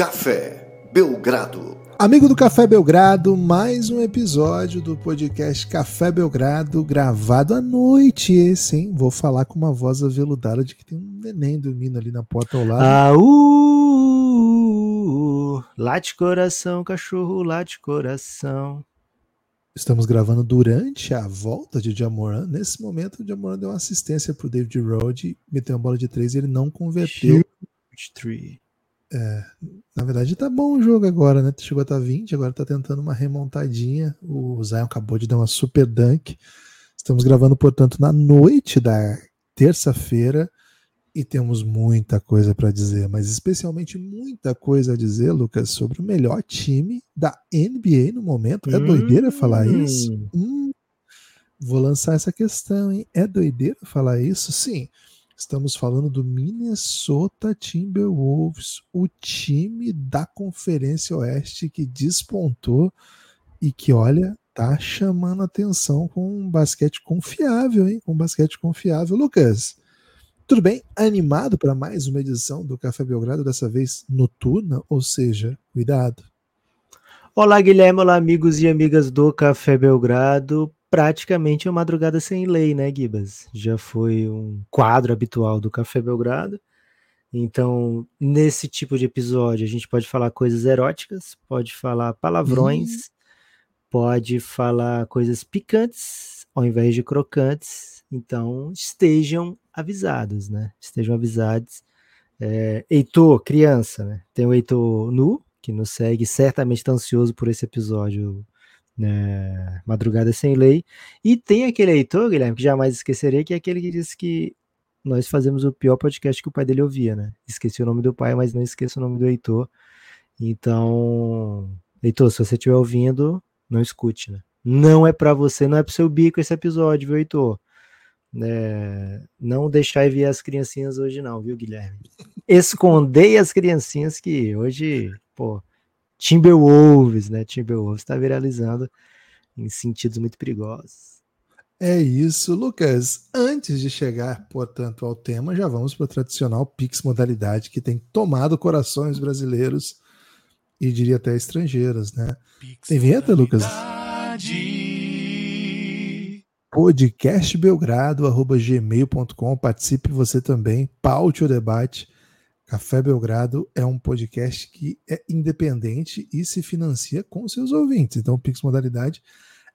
Café Belgrado. Amigo do Café Belgrado, mais um episódio do podcast Café Belgrado, gravado à noite esse, hein? Vou falar com uma voz aveludada de que tem um neném dormindo ali na porta ao lado. Ah, uh, late coração, cachorro, late coração. Estamos gravando durante a volta de Jamoran. Nesse momento, o Jamoran deu uma assistência para o David Rode, meteu uma bola de três e ele não converteu. É, na verdade, tá bom o jogo agora, né? Chegou a estar tá 20, agora tá tentando uma remontadinha. O Zion acabou de dar uma super dunk. Estamos gravando, portanto, na noite da terça-feira e temos muita coisa para dizer, mas especialmente muita coisa a dizer, Lucas, sobre o melhor time da NBA no momento. É hum. doideira falar isso? Hum. Vou lançar essa questão, hein? É doideira falar isso? Sim. Estamos falando do Minnesota Timberwolves, o time da Conferência Oeste que despontou e que, olha, tá chamando atenção com um basquete confiável, hein? Com um basquete confiável. Lucas, tudo bem? Animado para mais uma edição do Café Belgrado, dessa vez noturna, ou seja, cuidado. Olá, Guilherme, olá, amigos e amigas do Café Belgrado praticamente uma madrugada sem lei, né, Gibas? Já foi um quadro habitual do Café Belgrado. Então, nesse tipo de episódio, a gente pode falar coisas eróticas, pode falar palavrões, hum. pode falar coisas picantes ao invés de crocantes. Então, estejam avisados, né? Estejam avisados. É, Heitor, criança, né? Tem o Heitor Nu, que nos segue, certamente está ansioso por esse episódio né, Madrugada Sem Lei. E tem aquele Heitor, Guilherme, que jamais esquecerei, que é aquele que disse que nós fazemos o pior podcast que o pai dele ouvia, né? Esqueci o nome do pai, mas não esqueça o nome do Heitor. Então, Heitor, se você estiver ouvindo, não escute, né? Não é para você, não é pro seu bico esse episódio, viu, Heitor? É, não deixar ver as criancinhas hoje não, viu, Guilherme? Escondei as criancinhas que hoje, pô, Timberwolves, né? Timberwolves está viralizando em sentidos muito perigosos. É isso, Lucas. Antes de chegar, portanto, ao tema, já vamos para o tradicional Pix modalidade que tem tomado corações brasileiros e diria até estrangeiros, né? Pix tem vinheta, Lucas? podcastbelgrado@gmail.com. Participe você também, paute o debate Café Belgrado é um podcast que é independente e se financia com seus ouvintes. Então, o Pix Modalidade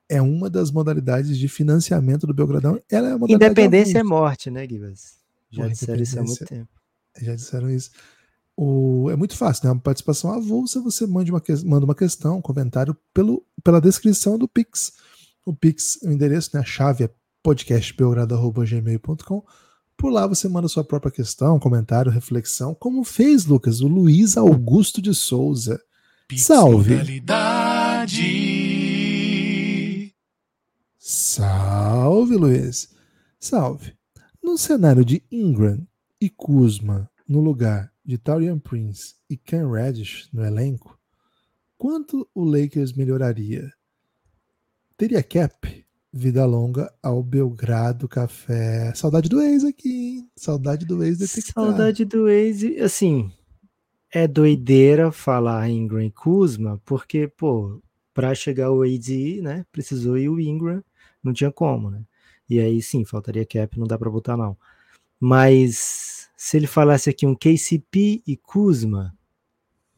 é uma das modalidades de financiamento do Belgradão. Ela é Independência é morte, né, Guivas? Já disseram isso há muito tempo. Já disseram isso. O, é muito fácil, né? Uma participação avulsa, você manda uma, manda uma questão, um comentário pelo, pela descrição do Pix. O Pix, o endereço, né? A chave é podcastbelgrado.gmail.com por lá você manda sua própria questão, comentário, reflexão, como fez, Lucas, o Luiz Augusto de Souza. Salve! Salve, Luiz! Salve! No cenário de Ingram e Kuzma no lugar de Taurian Prince e Ken Reddish no elenco, quanto o Lakers melhoraria? Teria cap? Vida longa ao Belgrado Café. Saudade do ex aqui, hein? Saudade do ex detectado. Saudade do ex, assim, é doideira falar Ingram e Kuzma, porque, pô, para chegar o AD, né, precisou ir o Ingram, não tinha como, né? E aí sim, faltaria cap, não dá para botar não. Mas se ele falasse aqui um KCP e Kuzma,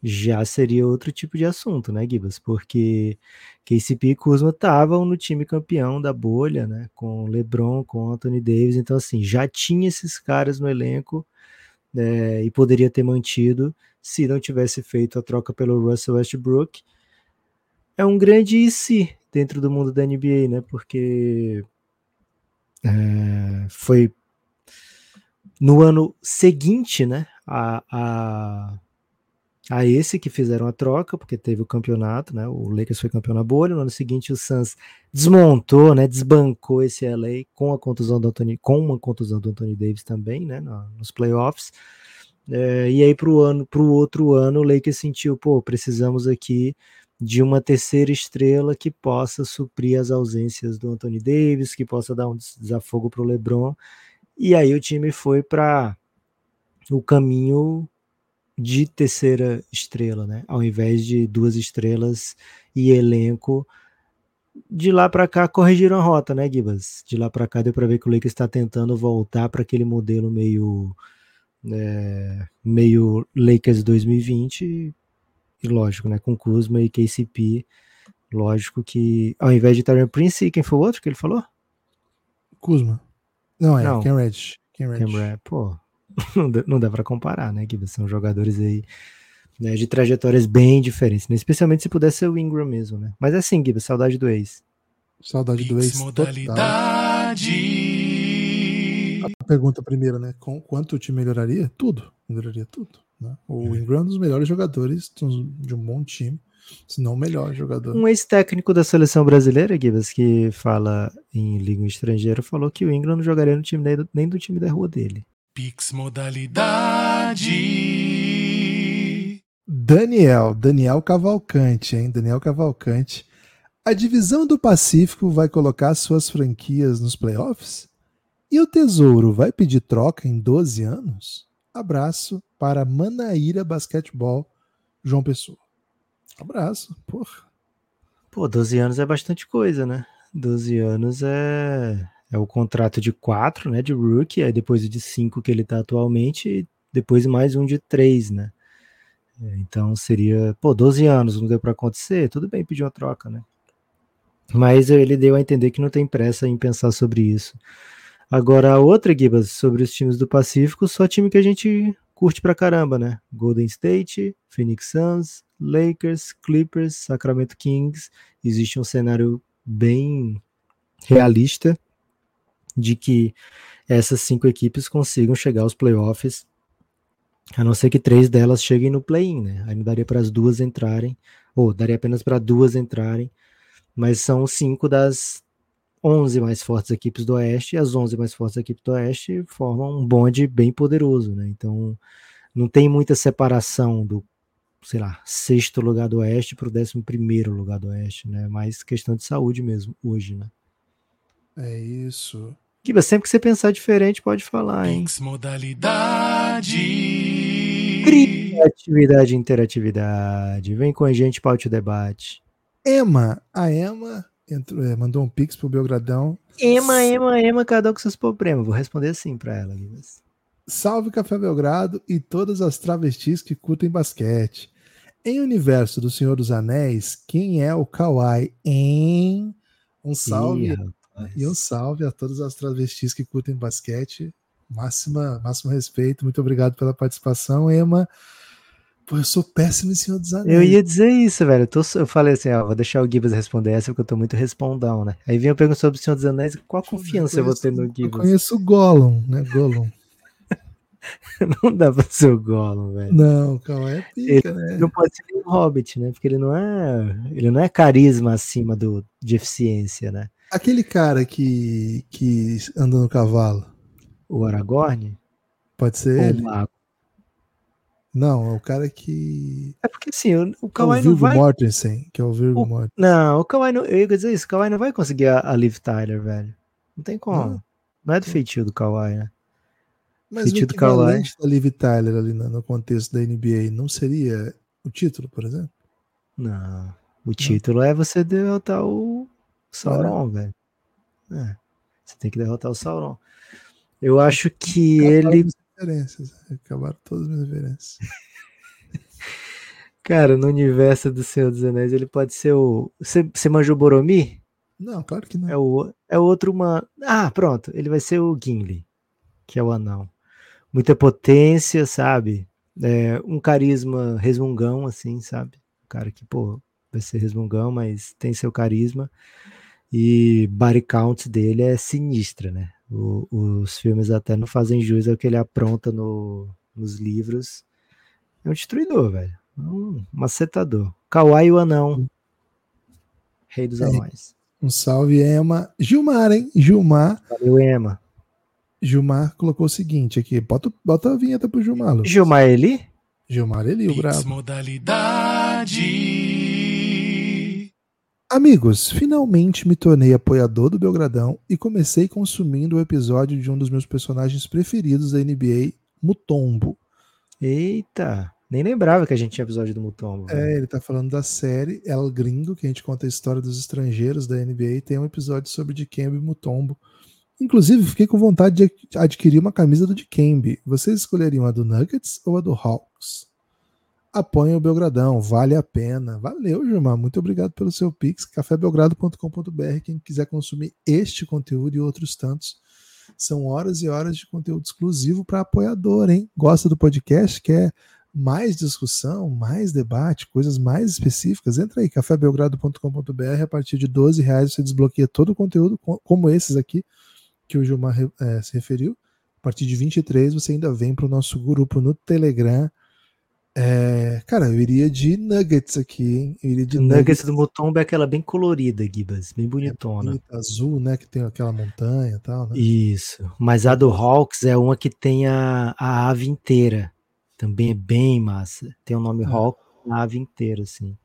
já seria outro tipo de assunto, né, Gibas? Porque KCP e Kuzma estavam no time campeão da bolha, né? Com LeBron, com Anthony Davis, então assim, já tinha esses caras no elenco é, e poderia ter mantido se não tivesse feito a troca pelo Russell Westbrook. É um grande e se dentro do mundo da NBA, né? Porque é, foi no ano seguinte, né? A, a a esse que fizeram a troca, porque teve o campeonato, né? O Lakers foi campeão na bolha. No ano seguinte, o Suns desmontou, né? Desbancou esse LA com a contusão do Anthony, com uma contusão do Anthony Davis também, né? nos playoffs. É, e aí para o ano, para o outro ano, o Lakers sentiu, pô, precisamos aqui de uma terceira estrela que possa suprir as ausências do Anthony Davis, que possa dar um desafogo para o LeBron. E aí o time foi para o caminho de terceira estrela, né? Ao invés de duas estrelas e elenco. De lá para cá corrigiram a rota, né, Gibas? De lá para cá deu para ver que o Lakers está tentando voltar para aquele modelo meio é, meio Lakers 2020 e lógico, né, com Kuzma e KCP, lógico que ao invés de Tyron Prince, quem foi o outro que ele falou? Kuzma. Não, é Não. Ken Reddish. Ken Reddish. Pô, não dá para comparar, né, que são jogadores aí né, de trajetórias bem diferentes, né? especialmente se pudesse ser o Ingram mesmo, né? Mas é assim, Gibbs, saudade do ex. Saudade do ex. Modalidade. A pergunta primeira, né? Com quanto te melhoraria? Tudo. Melhoraria tudo. Né? O é. Ingram é um dos melhores jogadores de um bom time, se não o melhor jogador. Um ex-técnico da seleção brasileira, Gibbs, que fala em língua estrangeira, falou que o Ingram não jogaria no time nem do, nem do time da rua dele. Pix modalidade. Daniel, Daniel Cavalcante, hein? Daniel Cavalcante. A divisão do Pacífico vai colocar suas franquias nos playoffs? E o Tesouro vai pedir troca em 12 anos? Abraço para Manaíra Basquetebol, João Pessoa. Abraço, porra. Pô, 12 anos é bastante coisa, né? 12 anos é é o contrato de quatro, né, de rookie, aí depois de cinco que ele está atualmente, e depois mais um de três, né. É, então seria, pô, 12 anos, não deu para acontecer, tudo bem pedir uma troca, né. Mas ele deu a entender que não tem pressa em pensar sobre isso. Agora, a outra, Gibas, sobre os times do Pacífico, só time que a gente curte pra caramba, né? Golden State, Phoenix Suns, Lakers, Clippers, Sacramento Kings. Existe um cenário bem realista de que essas cinco equipes consigam chegar aos playoffs, a não ser que três delas cheguem no play-in, né? Aí não daria para as duas entrarem, ou daria apenas para duas entrarem, mas são cinco das 11 mais fortes equipes do Oeste, e as 11 mais fortes equipes do Oeste formam um bonde bem poderoso, né? Então não tem muita separação do, sei lá, sexto lugar do Oeste para o décimo primeiro lugar do Oeste, né? Mais questão de saúde mesmo, hoje, né? É isso. Kiba, sempre que você pensar diferente, pode falar, hein? modalidade. Criatividade e interatividade. Vem com a gente, paute o debate. Ema, a Ema entrou, é, mandou um pix pro Belgradão. Ema, Ema, Ema, cada um com seus problemas. Vou responder assim pra ela. Salve Café Belgrado e todas as travestis que curtem basquete. Em universo do Senhor dos Anéis, quem é o Kawhi? Em um salve Ih, e um salve a todas as travestis que curtem basquete. Máxima, máximo respeito. Muito obrigado pela participação, Emma. Pô, eu sou péssimo em Senhor dos Anéis. Eu ia dizer isso, velho. Eu, tô, eu falei assim, ó, vou deixar o Gibbs responder essa porque eu tô muito respondão, né? Aí vem eu pergunto sobre o Senhor dos Anéis, qual a confiança eu, conheço, eu vou ter no Gibbs? Eu conheço o Gollum, né? Gollum. não dá pra ser o Gollum, velho. Não, calma, é pica, ele né? Não pode ser um Hobbit, né? Porque ele não é, ele não é carisma acima do, de eficiência, né? Aquele cara que, que anda no cavalo. O Aragorn? Pode ser Ou ele. Mago. Não, é o cara que. É porque assim, o, o Kawhi é o não vai. Mortensen, que é o Virgo Mortensen. Não, o Kawhi não. Eu ia dizer isso, o Kawhi não vai conseguir a, a Liv Tyler, velho. Não tem como. Não, não é do feitio do Kawhi, né? Mas feitio o do Kawhi... da Liv Tyler ali no, no contexto da NBA não seria o título, por exemplo? Não. O título não. é você derrotar o, Sauron, velho. É, você tem que derrotar o Sauron. Eu acho que Acabaram ele. Referências. Né? Acabaram todas as minhas referências. Cara, no universo do Senhor dos Anéis, ele pode ser o. Você, você manjou Boromir? Não, claro que não. É o, é o outro uma. Ah, pronto. Ele vai ser o Gimli, que é o anão. Muita potência, sabe? É, um carisma resmungão, assim, sabe? Um cara que, pô, vai ser resmungão, mas tem seu carisma. E body count dele é sinistra, né? O, os filmes até não fazem jus ao que ele apronta no, nos livros. É um destruidor, velho. Um macetador. Kawai o anão. Rei dos é. anões. Um salve, Ema. Gilmar, hein? Gilmar. Valeu, Ema. Gilmar colocou o seguinte aqui. Bota, bota a vinheta pro Gilmar. Lucas. Gilmar Eli? Gilmar Eli, o brabo. Modalidade. Amigos, finalmente me tornei apoiador do Belgradão e comecei consumindo o episódio de um dos meus personagens preferidos da NBA, Mutombo. Eita! Nem lembrava que a gente tinha episódio do Mutombo. É, ele tá falando da série El Gringo, que a gente conta a história dos estrangeiros da NBA, e tem um episódio sobre Dikembe e Mutombo. Inclusive, fiquei com vontade de adquirir uma camisa do Dikembe. Vocês escolheriam a do Nuggets ou a do Hawks? Apoiem o Belgradão, vale a pena. Valeu, Gilmar. Muito obrigado pelo seu pix. cafébelgrado.com.br. Quem quiser consumir este conteúdo e outros tantos, são horas e horas de conteúdo exclusivo para apoiador, hein? Gosta do podcast? Quer mais discussão, mais debate, coisas mais específicas, entra aí, cafébelgrado.com.br. A partir de 12 reais você desbloqueia todo o conteúdo, como esses aqui que o Gilmar é, se referiu. A partir de 23 você ainda vem para o nosso grupo no Telegram. É, cara, eu iria de Nuggets aqui, hein? Eu iria de nuggets, nuggets do Mutombo é aquela bem colorida, Gibas, bem bonitona. É bonita, azul, né? Que tem aquela montanha e tal, né? Isso. Mas a do Hawks é uma que tem a, a ave inteira. Também é bem massa. Tem o nome é. Hawk na ave inteira, assim.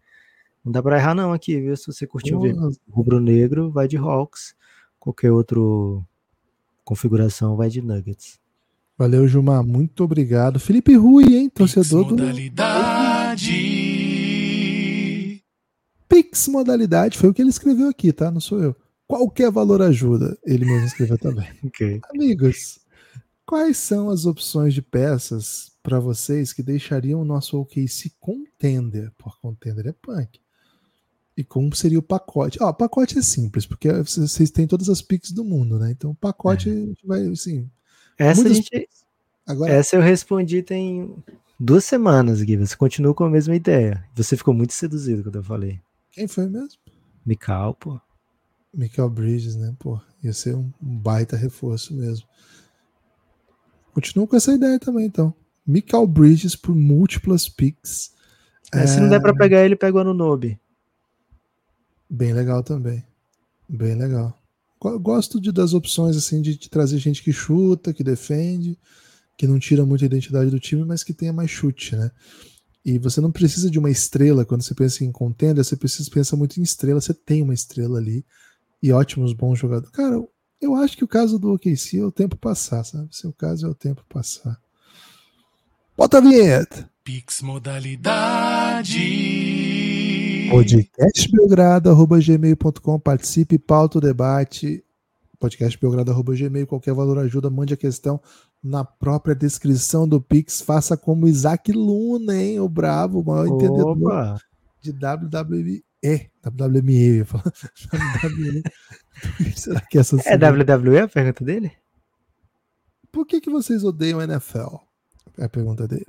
Não dá pra errar, não, aqui, viu? Se você curtiu ver rubro-negro, vai de Hawks. Qualquer outra configuração vai de Nuggets. Valeu, Gilmar. Muito obrigado. Felipe Rui, hein? Torcedor Pix modalidade. do. Pix modalidade. Foi o que ele escreveu aqui, tá? Não sou eu. Qualquer valor ajuda. Ele mesmo escreveu também. okay. Amigos, quais são as opções de peças para vocês que deixariam o nosso OKC contender. Por contender é punk. E como seria o pacote? Ó, o pacote é simples, porque vocês têm todas as piques do mundo, né? Então o pacote é. vai, assim. Essa, gente, Agora, essa eu respondi tem duas semanas, Gui. Você continua com a mesma ideia. Você ficou muito seduzido quando eu falei. Quem foi mesmo? Mikal, pô. Mikal Bridges, né? Pô, ia ser um baita reforço mesmo. Continuo com essa ideia também, então. Michael Bridges por múltiplas picks. É, se não der para é. pegar ele, pega o Anunobi. Bem legal também. Bem legal. Gosto de, das opções assim de, de, trazer gente que chuta, que defende, que não tira muito a identidade do time, mas que tenha mais chute, né? E você não precisa de uma estrela quando você pensa em contender, você precisa pensa muito em estrela, você tem uma estrela ali e ótimos bons jogadores. Cara, eu acho que o caso do OKC é o tempo passar, sabe? Seu caso é o tempo passar. Bota a vinheta. Pix modalidade. Podcastbelgrado.gmail.com Participe, pauta o debate. Podcastbelgrado.gmail. Qualquer valor ajuda, mande a questão na própria descrição do Pix. Faça como Isaac Luna, hein? O bravo, o maior Opa. entendedor de WWE. WWE, eu ia falar. WWE. Será que essa É WWE a pergunta dele? Por que, que vocês odeiam a NFL? É a pergunta dele.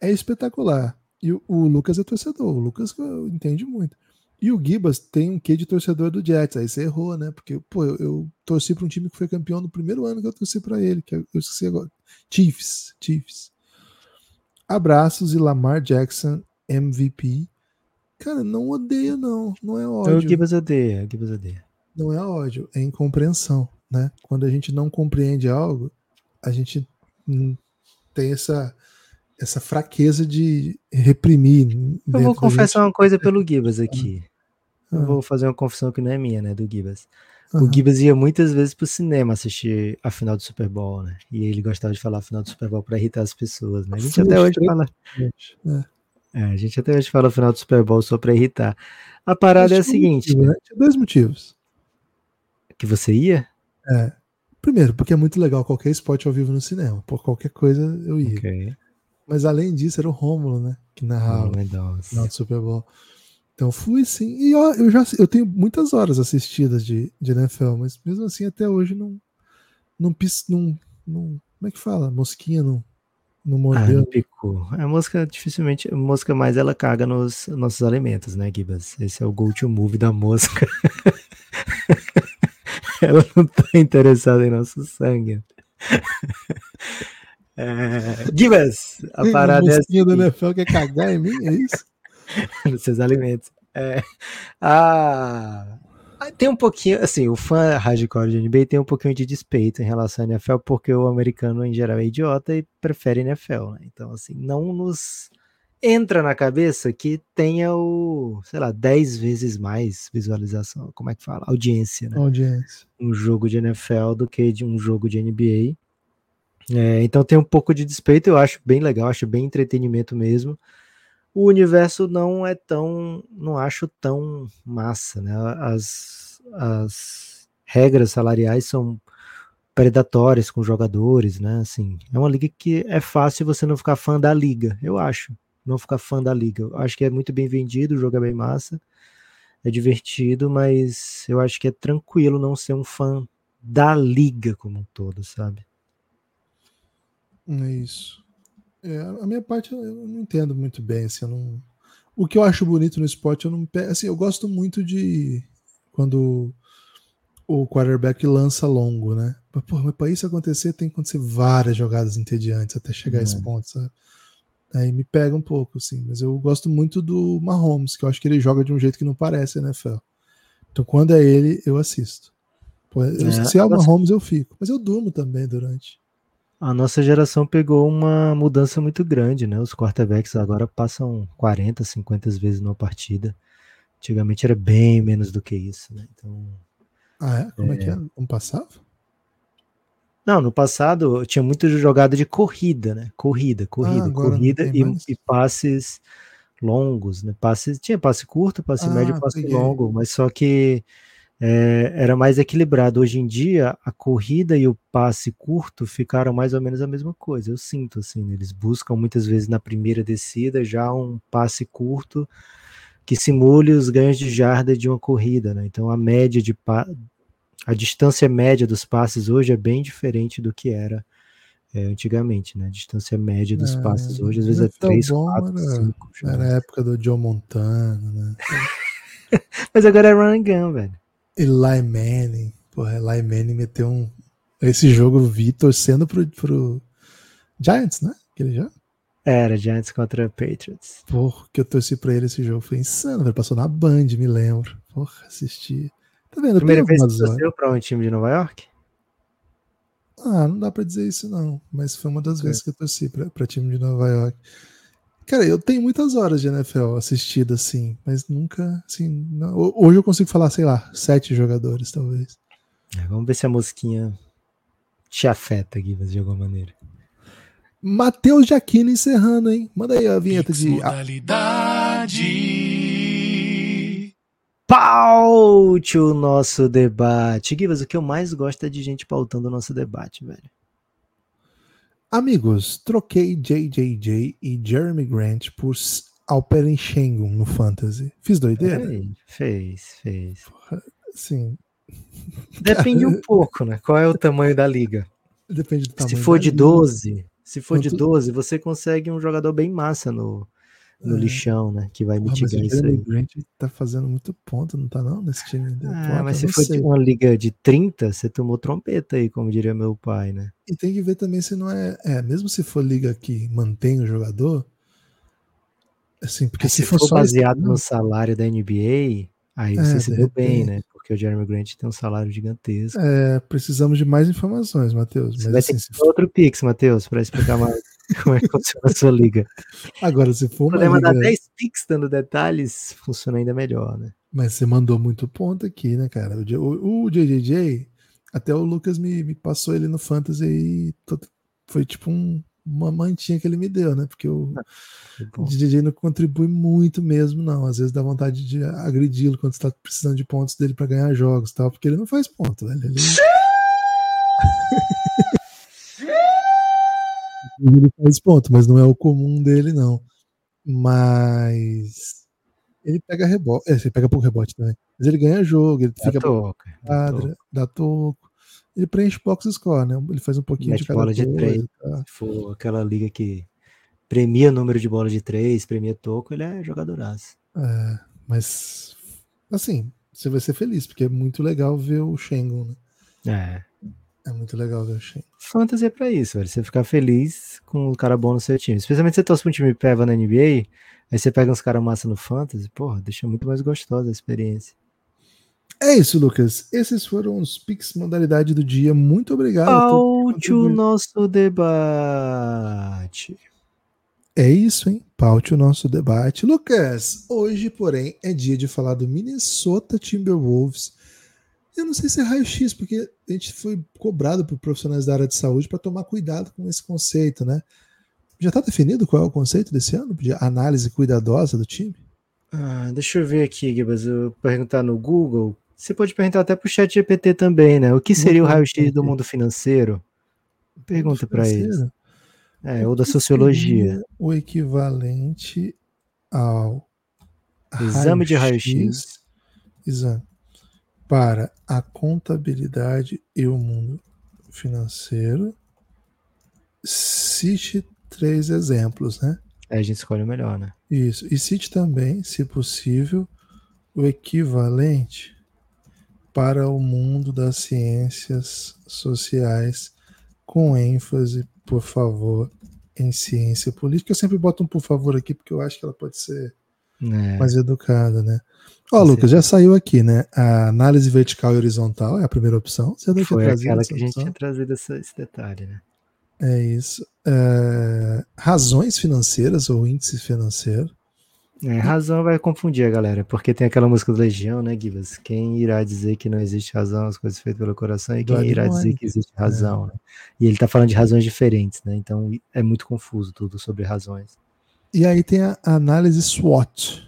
É espetacular. E o, o Lucas é torcedor. O Lucas entende muito. E o Gibas tem um quê de torcedor do Jets. Aí você errou, né? Porque, pô, eu, eu torci para um time que foi campeão no primeiro ano que eu torci para ele, que eu, esqueci agora. Chiefs. Chiefs. Abraços e Lamar Jackson, MVP. Cara, não odeia, não. Não é ódio. Então o Gibas odeia, o Gibas odeia. Não é ódio, é incompreensão, né? Quando a gente não compreende algo, a gente tem essa, essa fraqueza de reprimir. Eu vou confessar uma coisa pelo Gibas aqui. Ah. Eu vou fazer uma confissão que não é minha, né? Do Gibas. Uhum. O Gibas ia muitas vezes pro cinema assistir a final do Super Bowl, né? E ele gostava de falar a final do Super Bowl para irritar as pessoas, né? A gente até hoje fala. É. É, a gente até hoje fala a final do Super Bowl só para irritar. A parada é a seguinte. Motivo, né? Tinha dois motivos. Que você ia? É. Primeiro, porque é muito legal qualquer esporte ao vivo no cinema. Por qualquer coisa eu ia. Okay. Mas além disso, era o Rômulo, né? Que narrava oh, no Super Bowl. Então fui sim. E ó, eu já eu tenho muitas horas assistidas de, de NFL, mas mesmo assim até hoje não. Não, não, não Como é que fala? Mosquinha não, não mordeu. Ah, A mosca dificilmente. A mosca mais ela caga nos nossos alimentos, né, Gibas? Esse é o go to move da mosca. ela não tá interessada em nosso sangue. É, Gibas, a parada é assim. do NFL quer cagar em mim, é isso? Nos seus alimentos. É, a, tem um pouquinho, assim, o fã hardcore de NBA tem um pouquinho de despeito em relação à NFL, porque o americano em geral é idiota e prefere NFL, né? Então, assim, não nos entra na cabeça que tenha o, sei lá, 10 vezes mais visualização, como é que fala? Audiência, né? Audiência. Um jogo de NFL do que de um jogo de NBA. É, então tem um pouco de despeito, eu acho bem legal, acho bem entretenimento mesmo. O universo não é tão, não acho tão massa, né? As, as regras salariais são predatórias com jogadores, né? Assim, é uma liga que é fácil você não ficar fã da liga, eu acho. Não ficar fã da liga. Eu acho que é muito bem vendido, o jogo é bem massa, é divertido, mas eu acho que é tranquilo não ser um fã da liga como um todo, sabe? É isso. É, a minha parte eu não entendo muito bem, assim, não... O que eu acho bonito no esporte, eu não assim, eu gosto muito de quando o quarterback lança longo, né? Mas, porra, para isso acontecer, tem que acontecer várias jogadas entediantes até chegar é. a esse é. ponto, sabe? Aí me pega um pouco, assim. Mas eu gosto muito do Mahomes, que eu acho que ele joga de um jeito que não parece, né, Fel? Então quando é ele, eu assisto. Pô, eu, é, se é o Mahomes, eu fico. Mas eu durmo também durante. A nossa geração pegou uma mudança muito grande, né? Os quarterbacks agora passam 40, 50 vezes numa partida. Antigamente era bem menos do que isso, né? Então. Ah, é? Como é, é que é? Como passava? Não, no passado tinha muito jogada de corrida, né? Corrida, corrida, ah, corrida e, e, passes longos, né? Passes, tinha passe curto, passe ah, médio, passe peguei. longo, mas só que é, era mais equilibrado. Hoje em dia, a corrida e o passe curto ficaram mais ou menos a mesma coisa. Eu sinto assim, né? eles buscam muitas vezes na primeira descida já um passe curto que simule os ganhos de jarda de uma corrida, né? Então a média de a distância média dos passes hoje é bem diferente do que era é, antigamente, né? A distância média dos é, passes hoje às vezes é 3, 4, 5. Era a época do Joe Montana, né? Mas agora é run and gun, velho. Eli Manning. Porra, Eli Manning meteu um. Esse jogo eu vi torcendo pro, pro Giants, né? Aquele jogo. Era, Giants contra Patriots. Porra, que eu torci pra ele esse jogo. Foi insano, velho. Passou na Band, me lembro. Porra, assisti. Tá vendo? Primeira vez que você torceu pra um time de Nova York? Ah, não dá pra dizer isso não. Mas foi uma das é. vezes que eu torci pra, pra time de Nova York. Cara, eu tenho muitas horas de NFL assistida, assim, mas nunca, assim, não, hoje eu consigo falar, sei lá, sete jogadores, talvez. É, vamos ver se a mosquinha te afeta aqui, de alguma maneira. Matheus Jaquino encerrando, hein? Manda aí a vinheta de. Modalidade. Paute o nosso debate. Givas, o que eu mais gosto é de gente pautando o nosso debate, velho. Amigos, troquei JJJ e Jeremy Grant por Alperen Schengen no Fantasy. Fiz doideira? Fez, fez. sim. Depende um pouco, né? Qual é o tamanho da liga? Depende do tamanho. Se for de 12, se for de 12, você consegue um jogador bem massa no, no é. lixão, né? Que vai mitigar ah, isso aí. Grant tá fazendo muito ponto, não tá não, nesse time? Ah, mas se for de uma liga de 30, você tomou trompeta aí, como diria meu pai, né? E tem que ver também se não é... É, mesmo se for liga que mantém o jogador... Assim, porque se, se for, for baseado esse... no salário da NBA, aí você é, se deu bem, né? Porque o Jeremy Grant tem um salário gigantesco. É, precisamos de mais informações, Matheus. Você vai assim, ter for... outro Pix, Matheus, para explicar mais. como é que funciona a sua liga. Agora, se for uma Poder mandar liga... 10 pix dando detalhes, funciona ainda melhor, né? Mas você mandou muito ponto aqui, né, cara? O, o, o JJJ, até o Lucas me, me passou ele no Fantasy e foi tipo um, uma mantinha que ele me deu, né? Porque o, ah, o JJJ não contribui muito mesmo, não. Às vezes dá vontade de agredi-lo quando você tá precisando de pontos dele para ganhar jogos tal, porque ele não faz ponto, velho. Ele... ele faz ponto, mas não é o comum dele, não. Mas ele pega rebote, é, ele pega pouco rebote também. Mas ele ganha jogo, ele dá fica toco, quadra, dá toco. Ele preenche box score, né? Ele faz um pouquinho Mete de cada bola de três. Tá? For aquela liga que premia número de bola de três, premia toco, ele é jogadoraço. É, mas assim, você vai ser feliz, porque é muito legal ver o Shengon, né? É. É muito legal o Shen. Fantasy é pra isso, velho. Você ficar feliz com um cara bom no seu time. Especialmente se você torce pra um time peva na NBA, aí você pega uns caras massa no Fantasy, porra, deixa muito mais gostosa a experiência. É isso, Lucas. Esses foram os Pix modalidade do dia. Muito obrigado. Paute o nosso debate. É isso, hein? Paute o nosso debate. Lucas, hoje, porém, é dia de falar do Minnesota Timberwolves Eu não sei se é raio-x, porque a gente foi cobrado por profissionais da área de saúde para tomar cuidado com esse conceito, né? Já está definido qual é o conceito desse ano de análise cuidadosa do time? Ah, deixa eu ver aqui, Gibas. Eu perguntar no Google. Você pode perguntar até para o chat GPT também, né? O que seria o raio-x do mundo financeiro? Pergunta para eles. É, ou da sociologia. O equivalente ao exame raio de raio-x. Exame. Para a contabilidade e o mundo financeiro. Cite três exemplos, né? Aí a gente escolhe o melhor, né? Isso. E cite também, se possível, o equivalente para o mundo das ciências sociais, com ênfase, por favor, em ciência política. Eu sempre boto um por favor aqui, porque eu acho que ela pode ser é. mais educada, né? Ó, Lucas, já saiu aqui, né? A análise vertical e horizontal é a primeira opção. Você não Foi aquela que a gente tinha trazido esse detalhe, né? É isso. É, razões financeiras ou índice financeiro. É, razão vai confundir a galera, porque tem aquela música do Legião, né, Givas? Quem irá dizer que não existe razão, as coisas feitas pelo coração, e quem irá dizer que existe razão, é. né? E ele tá falando de razões diferentes, né? Então é muito confuso tudo sobre razões. E aí tem a análise SWOT.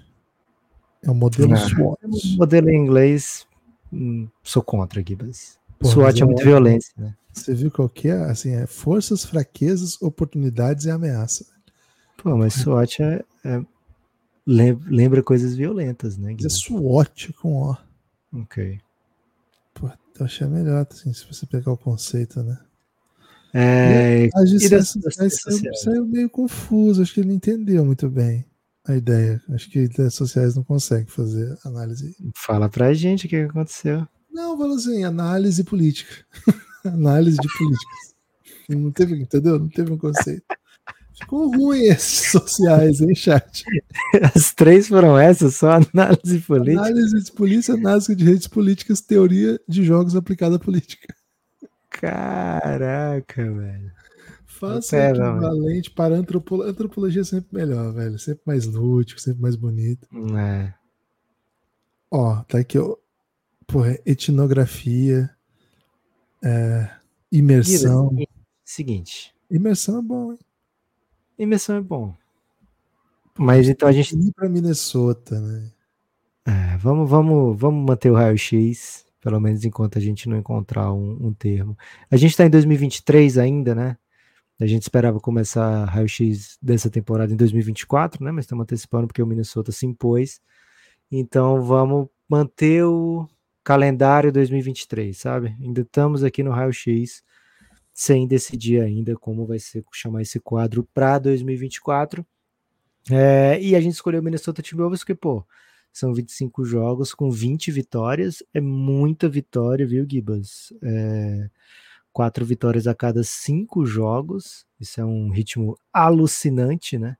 É o modelo ah, SWOT. O modelo em inglês, hum, sou contra, Gibas. SWOT é muito violência, né? Você viu qual que é? Assim, é forças, fraquezas, oportunidades e ameaça. Pô, mas SWOT é, é lembra coisas violentas, né? Guilherme? É SWOT com O. Ok. Pô, eu achei melhor, assim, se você pegar o conceito, né? É, a gestão saiu, saiu meio confuso, acho que ele não entendeu muito bem a ideia. Acho que redes sociais não conseguem fazer análise. Fala pra gente o que aconteceu. Não, falou assim, análise política. análise de políticas. Não teve, entendeu? Não teve um conceito. Ficou ruim esses sociais, hein, chat? As três foram essas, só análise política. Análise de polícia, análise de redes políticas, teoria de jogos aplicada à política. Caraca, velho. Faça é, equivalente não, para antropologia. Antropologia é sempre melhor, velho. Sempre mais lúdico, sempre mais bonito. É. Ó, tá aqui, ó. Porra, etnografia, é, imersão. Seguinte. Imersão é bom, hein? Imersão é bom. Mas então a gente. Ir para Minnesota, né? É, vamos, vamos, vamos manter o raio-x, pelo menos enquanto a gente não encontrar um, um termo. A gente está em 2023 ainda, né? A gente esperava começar raio-x dessa temporada em 2024, né? Mas estamos antecipando porque o Minnesota se impôs. Então vamos manter o calendário 2023, sabe? Ainda estamos aqui no raio-x sem decidir ainda como vai ser chamar esse quadro para 2024. É, e a gente escolheu o Minnesota Timberwolves porque, pô, são 25 jogos com 20 vitórias, é muita vitória, viu, Gibas? É, quatro vitórias a cada cinco jogos, isso é um ritmo alucinante, né?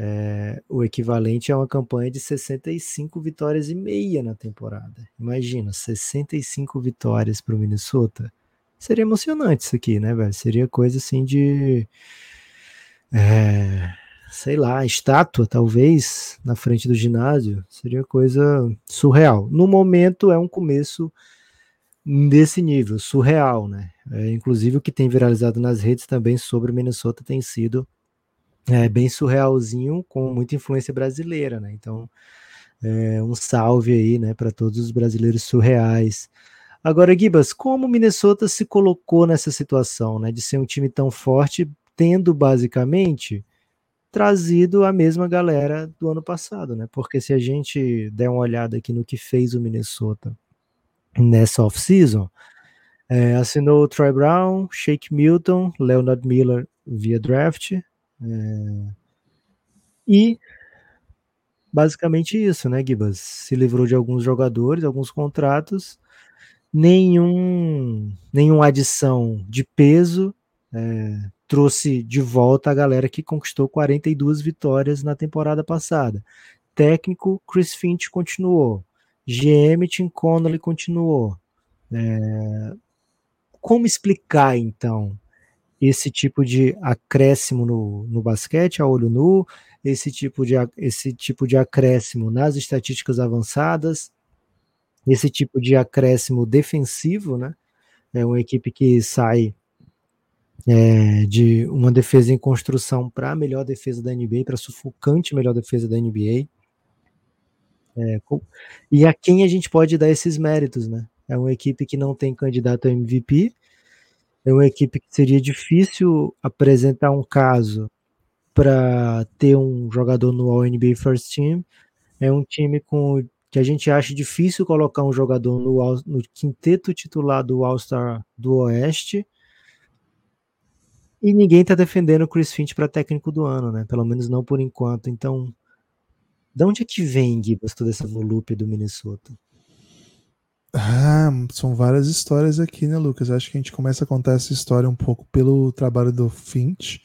É, o equivalente a uma campanha de 65 vitórias e meia na temporada. Imagina, 65 vitórias para o Minnesota seria emocionante isso aqui, né, velho? Seria coisa assim de. É, sei lá, estátua, talvez, na frente do ginásio. Seria coisa surreal. No momento é um começo desse nível, surreal, né? É, inclusive o que tem viralizado nas redes também sobre Minnesota tem sido é, bem surrealzinho, com muita influência brasileira, né? Então, é, um salve aí, né, para todos os brasileiros surreais Agora, Gibas, como Minnesota se colocou nessa situação, né, de ser um time tão forte, tendo basicamente trazido a mesma galera do ano passado, né? Porque se a gente der uma olhada aqui no que fez o Minnesota nessa off-season, é, assinou o Troy Brown, Shake Milton, Leonard Miller via draft, é, e basicamente isso, né, Gibas? Se livrou de alguns jogadores, alguns contratos, nenhum nenhuma adição de peso é, trouxe de volta a galera que conquistou 42 vitórias na temporada passada. Técnico Chris Finch continuou, GM Tim Connolly continuou. É, como explicar então esse tipo de acréscimo no, no basquete a olho nu, esse tipo de, esse tipo de acréscimo nas estatísticas avançadas, esse tipo de acréscimo defensivo, né? É uma equipe que sai é, de uma defesa em construção para a melhor defesa da NBA, para sufocante melhor defesa da NBA. É, e a quem a gente pode dar esses méritos, né? É uma equipe que não tem candidato a MVP, é uma equipe que seria difícil apresentar um caso para ter um jogador no All NBA First Team. É um time com que a gente acha difícil colocar um jogador no, no quinteto titular do All-Star do Oeste. E ninguém está defendendo o Chris Finch para técnico do ano, né? Pelo menos não por enquanto. Então, de onde é que vem, Gibas, toda essa volúpia do Minnesota? Ah, são várias histórias aqui, né, Lucas? Acho que a gente começa a contar essa história um pouco pelo trabalho do Finch,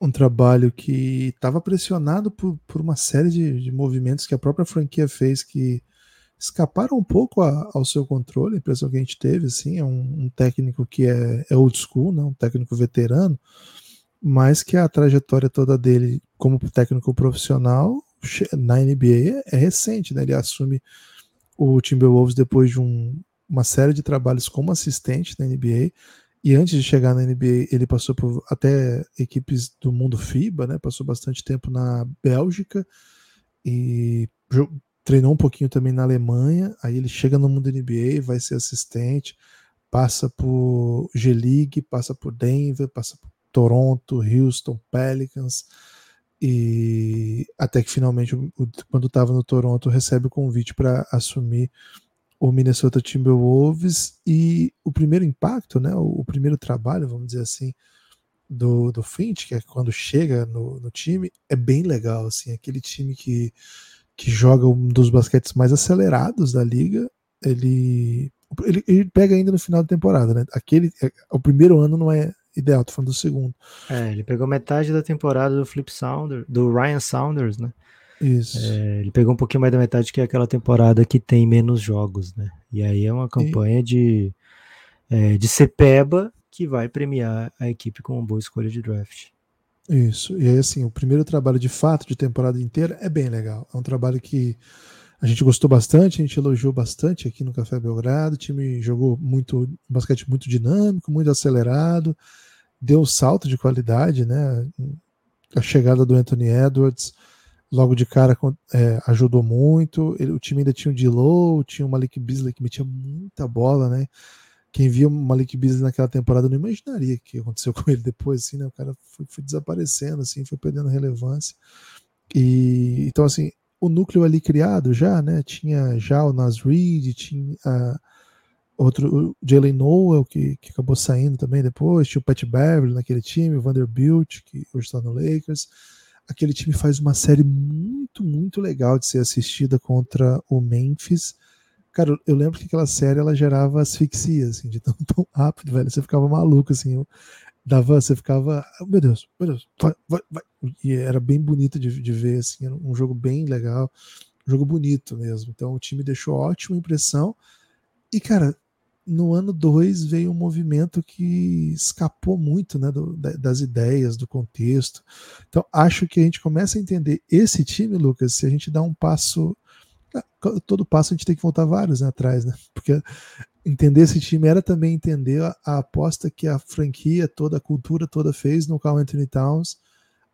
um trabalho que estava pressionado por, por uma série de, de, movimentos que a própria franquia fez que escaparam um pouco a, ao seu controle, a impressão que a gente teve, assim, é um, um técnico que é, é, old school, né, um técnico veterano, mas que a trajetória toda dele como técnico profissional na NBA é, é recente, né, ele assume o Timberwolves depois de um, uma série de trabalhos como assistente na NBA. E antes de chegar na NBA, ele passou por até equipes do mundo FIBA, né? Passou bastante tempo na Bélgica e treinou um pouquinho também na Alemanha. Aí ele chega no mundo NBA, vai ser assistente, passa por G-League, passa por Denver, passa por Toronto, Houston, Pelicans e até que finalmente, quando estava no Toronto, recebe o convite para assumir o Minnesota Timberwolves e o primeiro impacto, né, o, primeiro trabalho, vamos dizer assim, do, do Finch, que é quando chega no, no time, é bem legal, assim, aquele time que, que joga um dos basquetes mais acelerados da liga, ele, ele, ele pega ainda no final da temporada, né, aquele, é, o primeiro ano não é ideal, tô falando do segundo. É, ele pegou metade da temporada do Flip Saunders, do Ryan Saunders, né? Isso. É, ele pegou um pouquinho mais da metade que é aquela temporada que tem menos jogos, né? E aí é uma campanha e... de, é, de Cepeba que vai premiar a equipe com uma boa escolha de draft. Isso. E aí, assim, o primeiro trabalho de fato de temporada inteira é bem legal. É um trabalho que a gente gostou bastante, a gente elogiou bastante aqui no Café Belgrado. O time jogou muito basquete muito dinâmico, muito acelerado deu um salto de qualidade, né? A chegada do Anthony Edwards logo de cara é, ajudou muito. Ele, o time ainda tinha o Dilow, tinha o Malik Beasley que metia muita bola, né? Quem via Malik Beasley naquela temporada não imaginaria o que aconteceu com ele depois, assim, né? O cara foi, foi desaparecendo, assim, foi perdendo relevância. E então, assim, o núcleo ali criado já, né? Tinha já o Nas Reed, tinha a outro, o Jalen Noel, que, que acabou saindo também depois, tinha o Pat Beverly naquele time, o Vanderbilt, que hoje está no Lakers. Aquele time faz uma série muito, muito legal de ser assistida contra o Memphis. Cara, eu lembro que aquela série ela gerava asfixia, assim, de tão, tão rápido, velho. Você ficava maluco, assim. Dava, você ficava, oh, meu Deus, meu Deus, vai, vai, vai. E era bem bonito de, de ver, assim, um jogo bem legal, um jogo bonito mesmo. Então o time deixou ótima impressão. E, cara, no ano 2 veio um movimento que escapou muito né, do, das ideias, do contexto. Então, acho que a gente começa a entender esse time, Lucas, se a gente dá um passo. Todo passo a gente tem que voltar vários né, atrás, né? Porque entender esse time era também entender a, a, aposta que a franquia toda, a cultura toda fez no Carl Anthony Towns,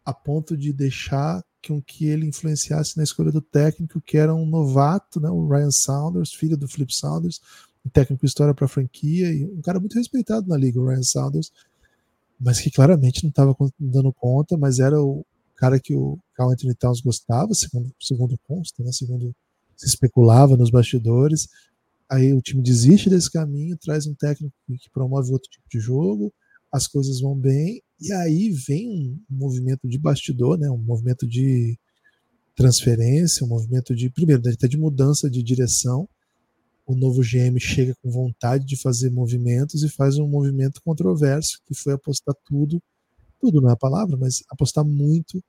a ponto de deixar com que ele influenciasse na escolha do técnico, que era um novato, né, o Ryan Saunders, filho do Flip Saunders, um técnico história para a franquia e um cara muito respeitado na liga, o Ryan Saunders, mas que claramente não estava dando conta, mas era o cara que o Carl Anthony Towns gostava, segundo, segundo consta, né, segundo se especulava nos bastidores. Aí o time desiste desse caminho, traz um técnico que promove outro tipo de jogo, as coisas vão bem, e aí vem um movimento de bastidor, né, um movimento de transferência, um movimento de, primeiro, até de mudança de direção, o novo GM chega com vontade de fazer movimentos e faz um movimento controverso, que foi apostar tudo, tudo não é a palavra, mas apostar muito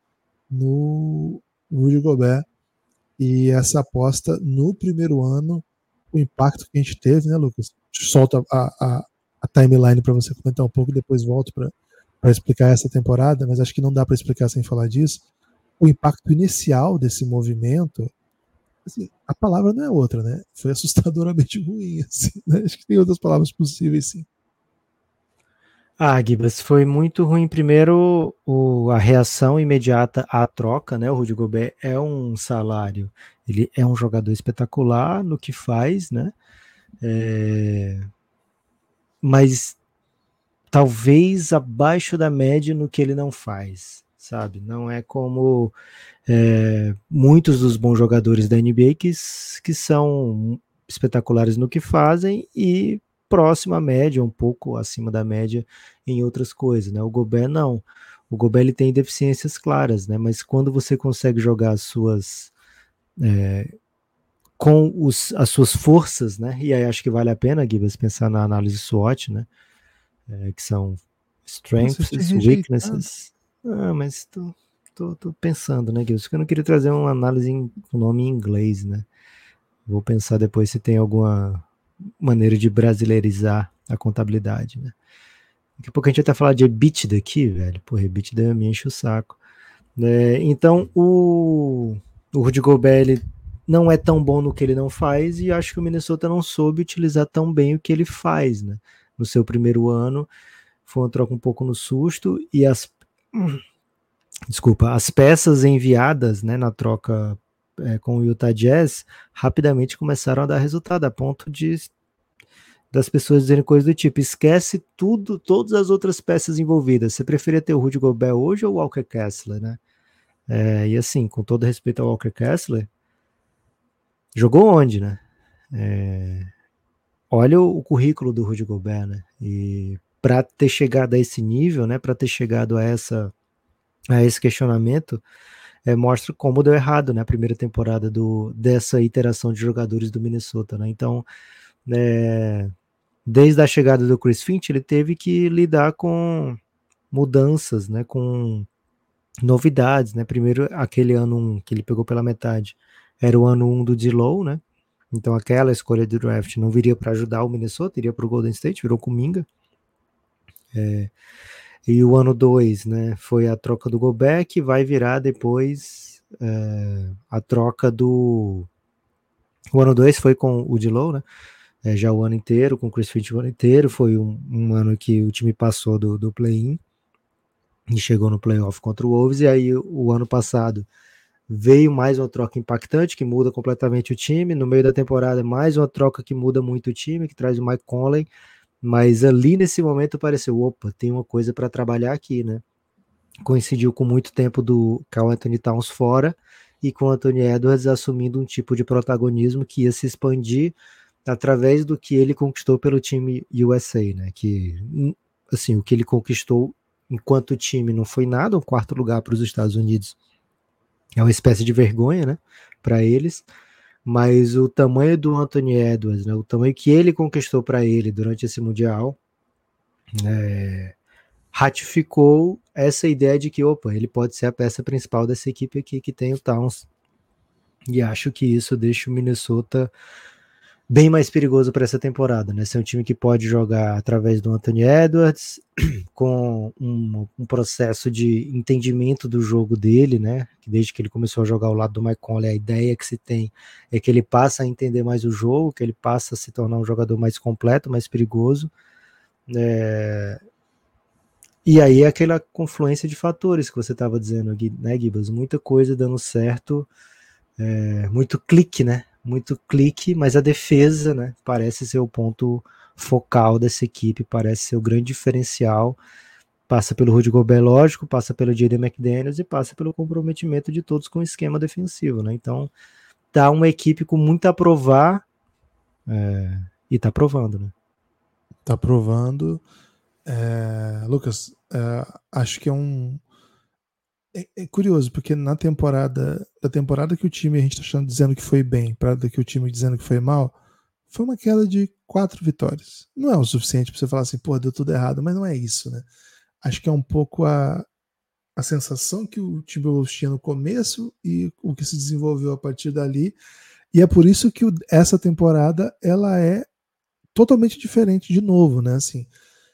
no Rudy Gobert. E essa aposta no primeiro ano, o impacto que a gente teve, né, Lucas? Solta a, a, a timeline para você comentar um pouco, depois volto para explicar essa temporada, mas acho que não dá para explicar sem falar disso. O impacto inicial desse movimento assim, a palavra não é outra, né? Foi assustadoramente ruim, assim, né? Acho que tem outras palavras possíveis, sim. Ah, Gibas, foi muito ruim. Primeiro, o, a reação imediata à troca, né? O Rudy Gobert é um salário, ele é um jogador espetacular no que faz, né? É, mas talvez abaixo da média no que ele não faz, sabe? Não é como é, muitos dos bons jogadores da NBA que, que são espetaculares no que fazem e próximo à média, um pouco acima da média em outras coisas, né? O Gobert não. O Gobert ele tem deficiências claras, né? Mas quando você consegue jogar as suas é, com os, as suas forças, né? E aí acho que vale a pena, Gibas, pensar na análise SWOT, né? É, que são strengths, weaknesses. Ah, mas tô, tô, tô pensando, né, Gibas? Porque eu não queria trazer uma análise com nome em inglês, né? Vou pensar depois se tem alguma maneira de brasileirizar a contabilidade, né? Daqui a pouco a gente vai até falar de EBITDA aqui, velho. Pô, EBITDA me enche o saco. É, então, o, o Rudy Gobert, não é tão bom no que ele não faz e acho que o Minnesota não soube utilizar tão bem o que ele faz, né? No seu primeiro ano, foi uma troca um pouco no susto e as desculpa, as peças enviadas, né, na troca é, com o Utah Jazz rapidamente começaram a dar resultado a ponto de das pessoas dizendo coisas do tipo, esquece tudo, todas as outras peças envolvidas. Você preferia ter o Rudy Gobert hoje ou o Walker Kessler, né? É, e assim, com todo respeito ao Walker Kessler, jogou onde, né? É, olha o, o, currículo do Rudy Gobert, né? E para ter chegado a esse nível, né? Para ter chegado a essa a esse questionamento, é, mostra como deu errado, né? A primeira temporada do dessa iteração de jogadores do Minnesota, né? Então, é, desde a chegada do Chris Finch, ele teve que lidar com mudanças, né? Com novidades, né? Primeiro aquele ano um, que ele pegou pela metade era o ano 1 um do D-Low, né? Então aquela escolha de draft não viria para ajudar o Minnesota, iria para o Golden State, virou Kuminga. É, e o ano 2, né, foi a troca do Gobert, vai virar depois é, a troca do... O ano 2 foi com o D-Low, né? É, já o ano inteiro, com o Chris Finch o ano inteiro, foi um, um ano que o time passou do, do play-in e chegou no playoff contra o Wolves, e aí o ano passado veio mais uma troca impactante que muda completamente o time. No meio da temporada, mais uma troca que muda muito o time, que traz o Mike Conley. Mas ali nesse momento pareceu, opa, tem uma coisa para trabalhar aqui, né? Coincidiu com muito tempo do Carl Anthony Towns fora e com Anthony Edwards assumindo um tipo de protagonismo que ia se expandir através do que ele conquistou pelo time USA, né? Que assim, o que ele conquistou enquanto time não foi nada, um quarto lugar para os Estados Unidos é uma espécie de vergonha, né, para eles. Mas o tamanho do Anthony Edwards, né, o tamanho que ele conquistou para ele durante esse mundial, é, ratificou essa ideia de que, opa, ele pode ser a peça principal dessa equipe aqui que tem o Towns. E acho que isso deixa o Minnesota bem mais perigoso para essa temporada, né? Ser um time que pode jogar através do Anthony Edwards, com um, um, processo de entendimento do jogo dele, né? Desde que ele começou a jogar ao lado do Mike Conley, a ideia que se tem é que ele passa a entender mais o jogo, que ele passa a se tornar um jogador mais completo, mais perigoso. É... E aí aquela confluência de fatores que você estava dizendo, né, Gibas? Muita coisa dando certo, é... muito clique, né? Muito clique, mas a defesa, né, parece ser o ponto focal dessa equipe, parece ser o grande diferencial. Passa pelo Rudy Gobert, lógico, passa pelo Jaden McDaniels e passa pelo comprometimento de todos com o esquema defensivo, né? Então, tá uma equipe com muito a provar é, e tá provando, né? Tá provando. É, Lucas, é, acho que é um, é, é, curioso, porque na temporada, da temporada que o time a gente tá achando, dizendo que foi bem, para que o time dizendo que foi mal, foi uma queda de quatro vitórias. Não é o suficiente para você falar assim, pô, deu tudo errado, mas não é isso, né? Acho que é um pouco a, a sensação que o Timberwolves tinha no começo e o que se desenvolveu a partir dali. E é por isso que o, essa temporada ela é totalmente diferente de novo, né? Assim,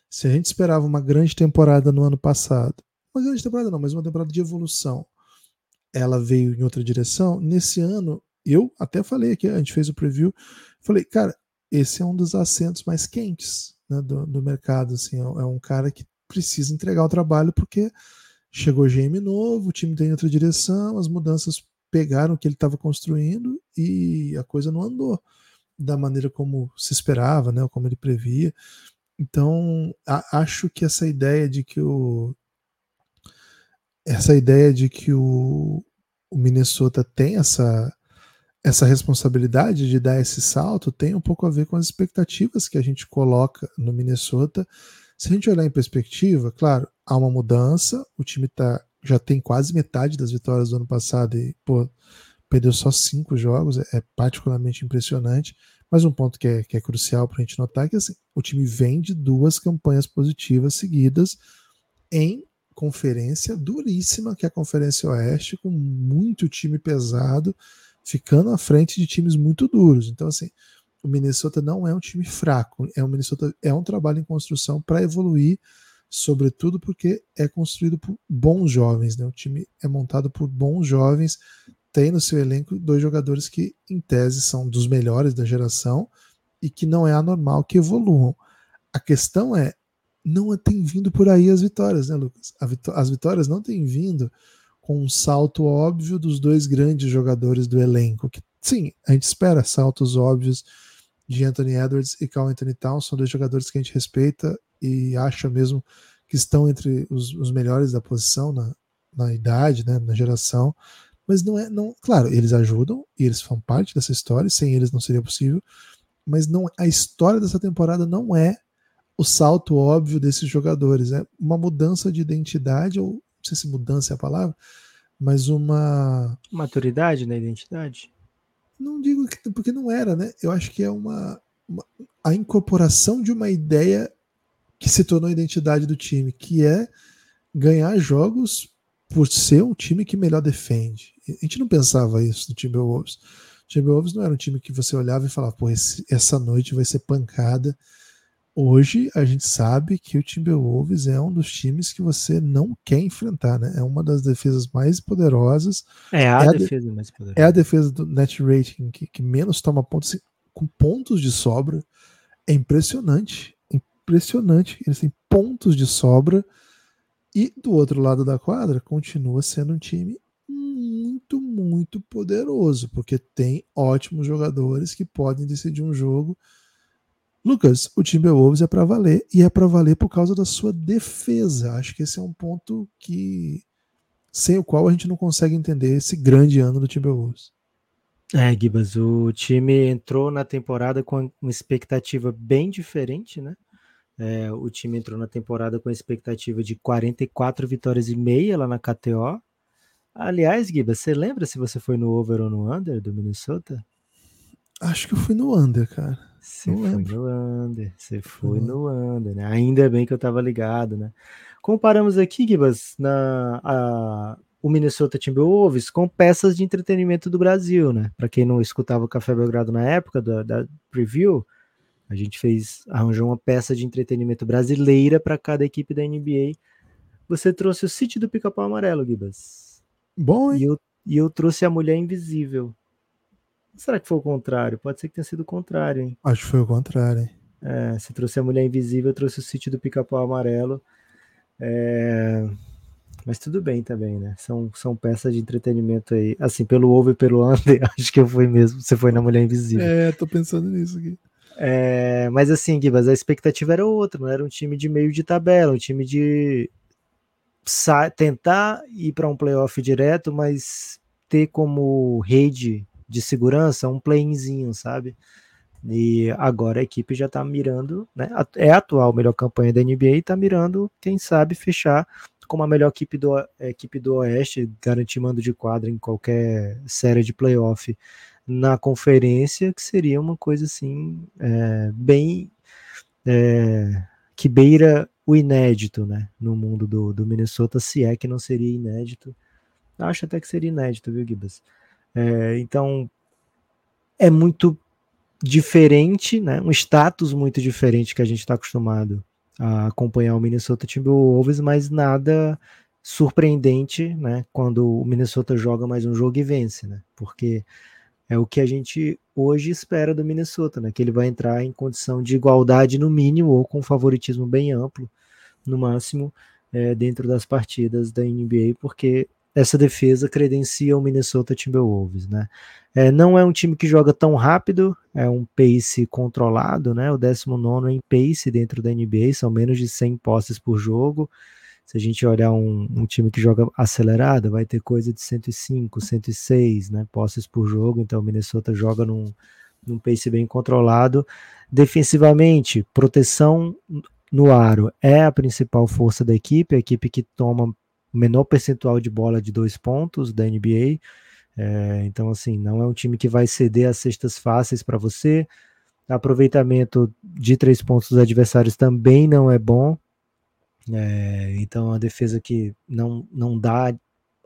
se a gente esperava uma grande temporada no ano passado uma grande temporada não, mas uma temporada de evolução. Ela veio em outra direção. Nesse ano, eu até falei aqui, a gente fez o preview, falei, cara, esse é um dos assentos mais quentes né, do, do mercado. Assim, é, é um cara que precisa entregar o trabalho porque chegou GM novo, o time tem outra direção, as mudanças pegaram o que ele estava construindo e a coisa não andou da maneira como se esperava, né, como ele previa. Então, a, acho que essa ideia de que o essa ideia de que o, o Minnesota tem essa essa responsabilidade de dar esse salto tem um pouco a ver com as expectativas que a gente coloca no Minnesota. Se a gente olhar em perspectiva, claro, há uma mudança, o time tá, já tem quase metade das vitórias do ano passado e pô, perdeu só cinco jogos, é, é particularmente impressionante. Mas um ponto que é, que é crucial para a gente notar é que assim, o time vem de duas campanhas positivas seguidas em conferência duríssima, que é a Conferência Oeste, com muito time pesado ficando à frente de times muito duros. Então, assim, o Minnesota não é um time fraco, é um Minnesota é um trabalho em construção para evoluir, sobretudo porque é construído por bons jovens, né? O time é montado por bons jovens, tem no seu elenco dois jogadores que, em tese, são dos melhores da geração e que não é anormal que evoluam. A questão é, não tem vindo por aí as vitórias, né, Lucas? As vitórias não têm vindo com um salto óbvio dos dois grandes jogadores do elenco. Que, sim, a gente espera saltos óbvios de Anthony Edwards e Carl Anthony Towns, são dois jogadores que a gente respeita e acha mesmo que estão entre os, os melhores da posição na, na idade, né, na geração. Mas não é, não, claro, eles ajudam e eles são parte dessa história, sem eles não seria possível. Mas não, a história dessa temporada não é o salto óbvio desses jogadores, é uma mudança de identidade ou não sei se mudança é a palavra, mas uma. Maturidade na identidade? Não digo que, porque não era, né? Eu acho que é uma, uma, a incorporação de uma ideia que se tornou a identidade do time, que é ganhar jogos por ser um time que melhor defende. A gente não pensava isso no Timberwolves. O Timberwolves não era um time que você olhava e falava, pô, esse, essa noite vai ser pancada Hoje a gente sabe que o Timberwolves é um dos times que você não quer enfrentar, né? É uma das defesas mais poderosas. É a, é defesa de, mais poderosa. É a defesa do net rating que, que menos toma pontos, assim, com pontos de sobra. É impressionante, impressionante. Eles têm pontos de sobra. E do outro lado da quadra, continua sendo um time muito, muito poderoso, porque tem ótimos jogadores que podem decidir um jogo Lucas, o Timberwolves é para valer e é para valer por causa da sua defesa. Acho que esse é um ponto que sem o qual a gente não consegue entender esse grande ano do Timberwolves. É, Gibas, o time entrou na temporada com uma expectativa bem diferente, né? É, o time entrou na temporada com a expectativa de 44 vitórias e meia lá na KTO. Aliás, Gibas, você lembra se você foi no over ou no under do Minnesota? Acho que eu fui no under, cara. Você foi no under, você foi uhum. no under, né? Ainda bem que eu tava ligado, né? Comparamos aqui, Gibas, na, a, o Minnesota Timberwolves com peças de entretenimento do Brasil, né? Para quem não escutava o Café Belgrado na época da, da preview, a gente fez, arranjou uma peça de entretenimento brasileira para cada equipe da NBA. Você trouxe o City do Pica-Pau Amarelo, Gibas. Bom, hein? E eu, e eu trouxe a Mulher Invisível. Será que foi o contrário? Pode ser que tenha sido o contrário, hein? Acho que foi o contrário, hein? É, você trouxe a Mulher Invisível, eu trouxe o sítio do Pica-Pau Amarelo. É... Mas tudo bem também, né? São, são peças de entretenimento aí. Assim, pelo ovo e pelo under, acho que eu fui mesmo. Você foi na Mulher Invisível. É, tô pensando nisso aqui. É, mas assim, Gibas, a expectativa era outra, não era um time de meio de tabela, um time de tentar ir para um playoff direto, mas ter como rede de segurança, um playzinho, sabe? E agora a equipe já tá mirando, né? É a atual melhor campanha da NBA e tá mirando, quem sabe, fechar como a melhor equipe do, equipe do Oeste, garantir mando de quadra em qualquer série de playoff na conferência, que seria uma coisa assim, é, bem. É, que beira o inédito, né? No mundo do, do Minnesota, se é que não seria inédito. Acho até que seria inédito, viu, Gibas? É, então é muito diferente, né? Um status muito diferente que a gente está acostumado a acompanhar o Minnesota Timberwolves, mas nada surpreendente, né? Quando o Minnesota joga mais um jogo e vence, né? Porque é o que a gente hoje espera do Minnesota, né? Que ele vai entrar em condição de igualdade no mínimo ou com favoritismo bem amplo, no máximo, é, dentro das partidas da NBA, porque essa defesa credencia o Minnesota Timberwolves, né? É, não é um time que joga tão rápido, é um pace controlado, né? O 19 em pace dentro da NBA, são menos de 100 posses por jogo. Se a gente olhar um, um, time que joga acelerado, vai ter coisa de 105, 106 né, posses por jogo. Então, o Minnesota joga num, num pace bem controlado. Defensivamente, proteção no aro é a principal força da equipe, a equipe que toma o menor percentual de bola de dois pontos da NBA. É, então, assim, não é um time que vai ceder as cestas fáceis para você. Aproveitamento de três pontos dos adversários também não é bom. É, então, a defesa que não, não dá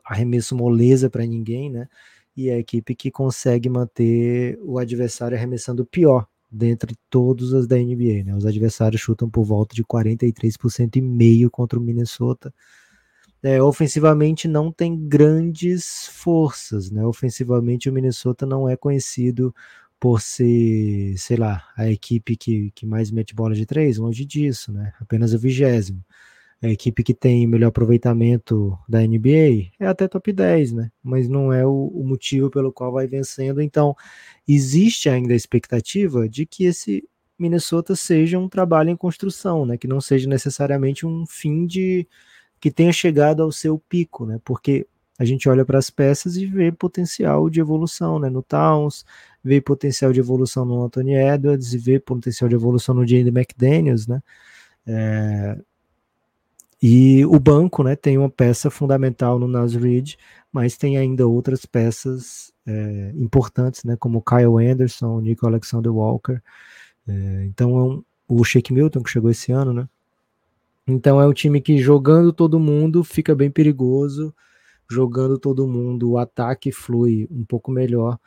arremesso moleza para ninguém, né? E é a equipe que consegue manter o adversário arremessando pior dentre todos as da NBA, né? Os adversários chutam por volta de 43% e meio contra o Minnesota. É, ofensivamente não tem grandes forças, né? Ofensivamente o Minnesota não é conhecido por ser, sei lá, a equipe que, que mais mete bola de três, longe disso, né? Apenas o vigésimo a equipe que tem melhor aproveitamento da NBA é até top 10, né? Mas não é o, o, motivo pelo qual vai vencendo. Então, existe ainda a expectativa de que esse Minnesota seja um trabalho em construção, né? Que não seja necessariamente um fim de que tenha chegado ao seu pico, né? Porque a gente olha para as peças e vê potencial de evolução, né? No Towns, vê potencial de evolução no Anthony Edwards e vê potencial de evolução no Jaden McDaniels, né? É, e o banco né, tem uma peça fundamental no Nas mas tem ainda outras peças é, importantes, né, como Kyle Anderson, Nico Alexander Walker. É, então é um, o Shake Milton, que chegou esse ano, né? Então é um time que jogando todo mundo fica bem perigoso, jogando todo mundo o ataque flui um pouco melhor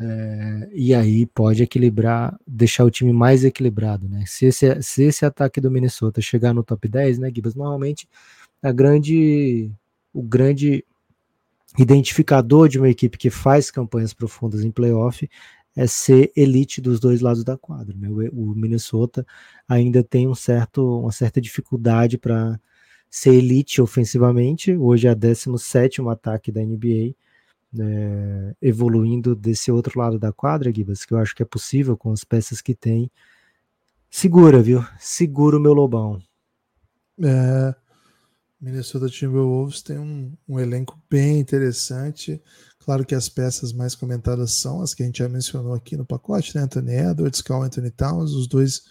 é, e aí pode equilibrar, deixar o time mais equilibrado, né? Se esse, se esse ataque do Minnesota chegar no top 10, né, Gibas? Normalmente a grande, o grande identificador de uma equipe que faz campanhas profundas em playoff é ser elite dos dois lados da quadra. Né? O, Minnesota ainda tem um certo, uma certa dificuldade para ser elite ofensivamente. Hoje é a 17 ataque da NBA é, evoluindo desse outro lado da quadra, Gibas, que eu acho que é possível com as peças que tem. Segura, viu? Segura o meu Lobão. É, Minnesota Timberwolves tem um, um, elenco bem interessante. Claro que as peças mais comentadas são as que a gente já mencionou aqui no pacote, né? Anthony Edwards, Carl Anthony Towns, os dois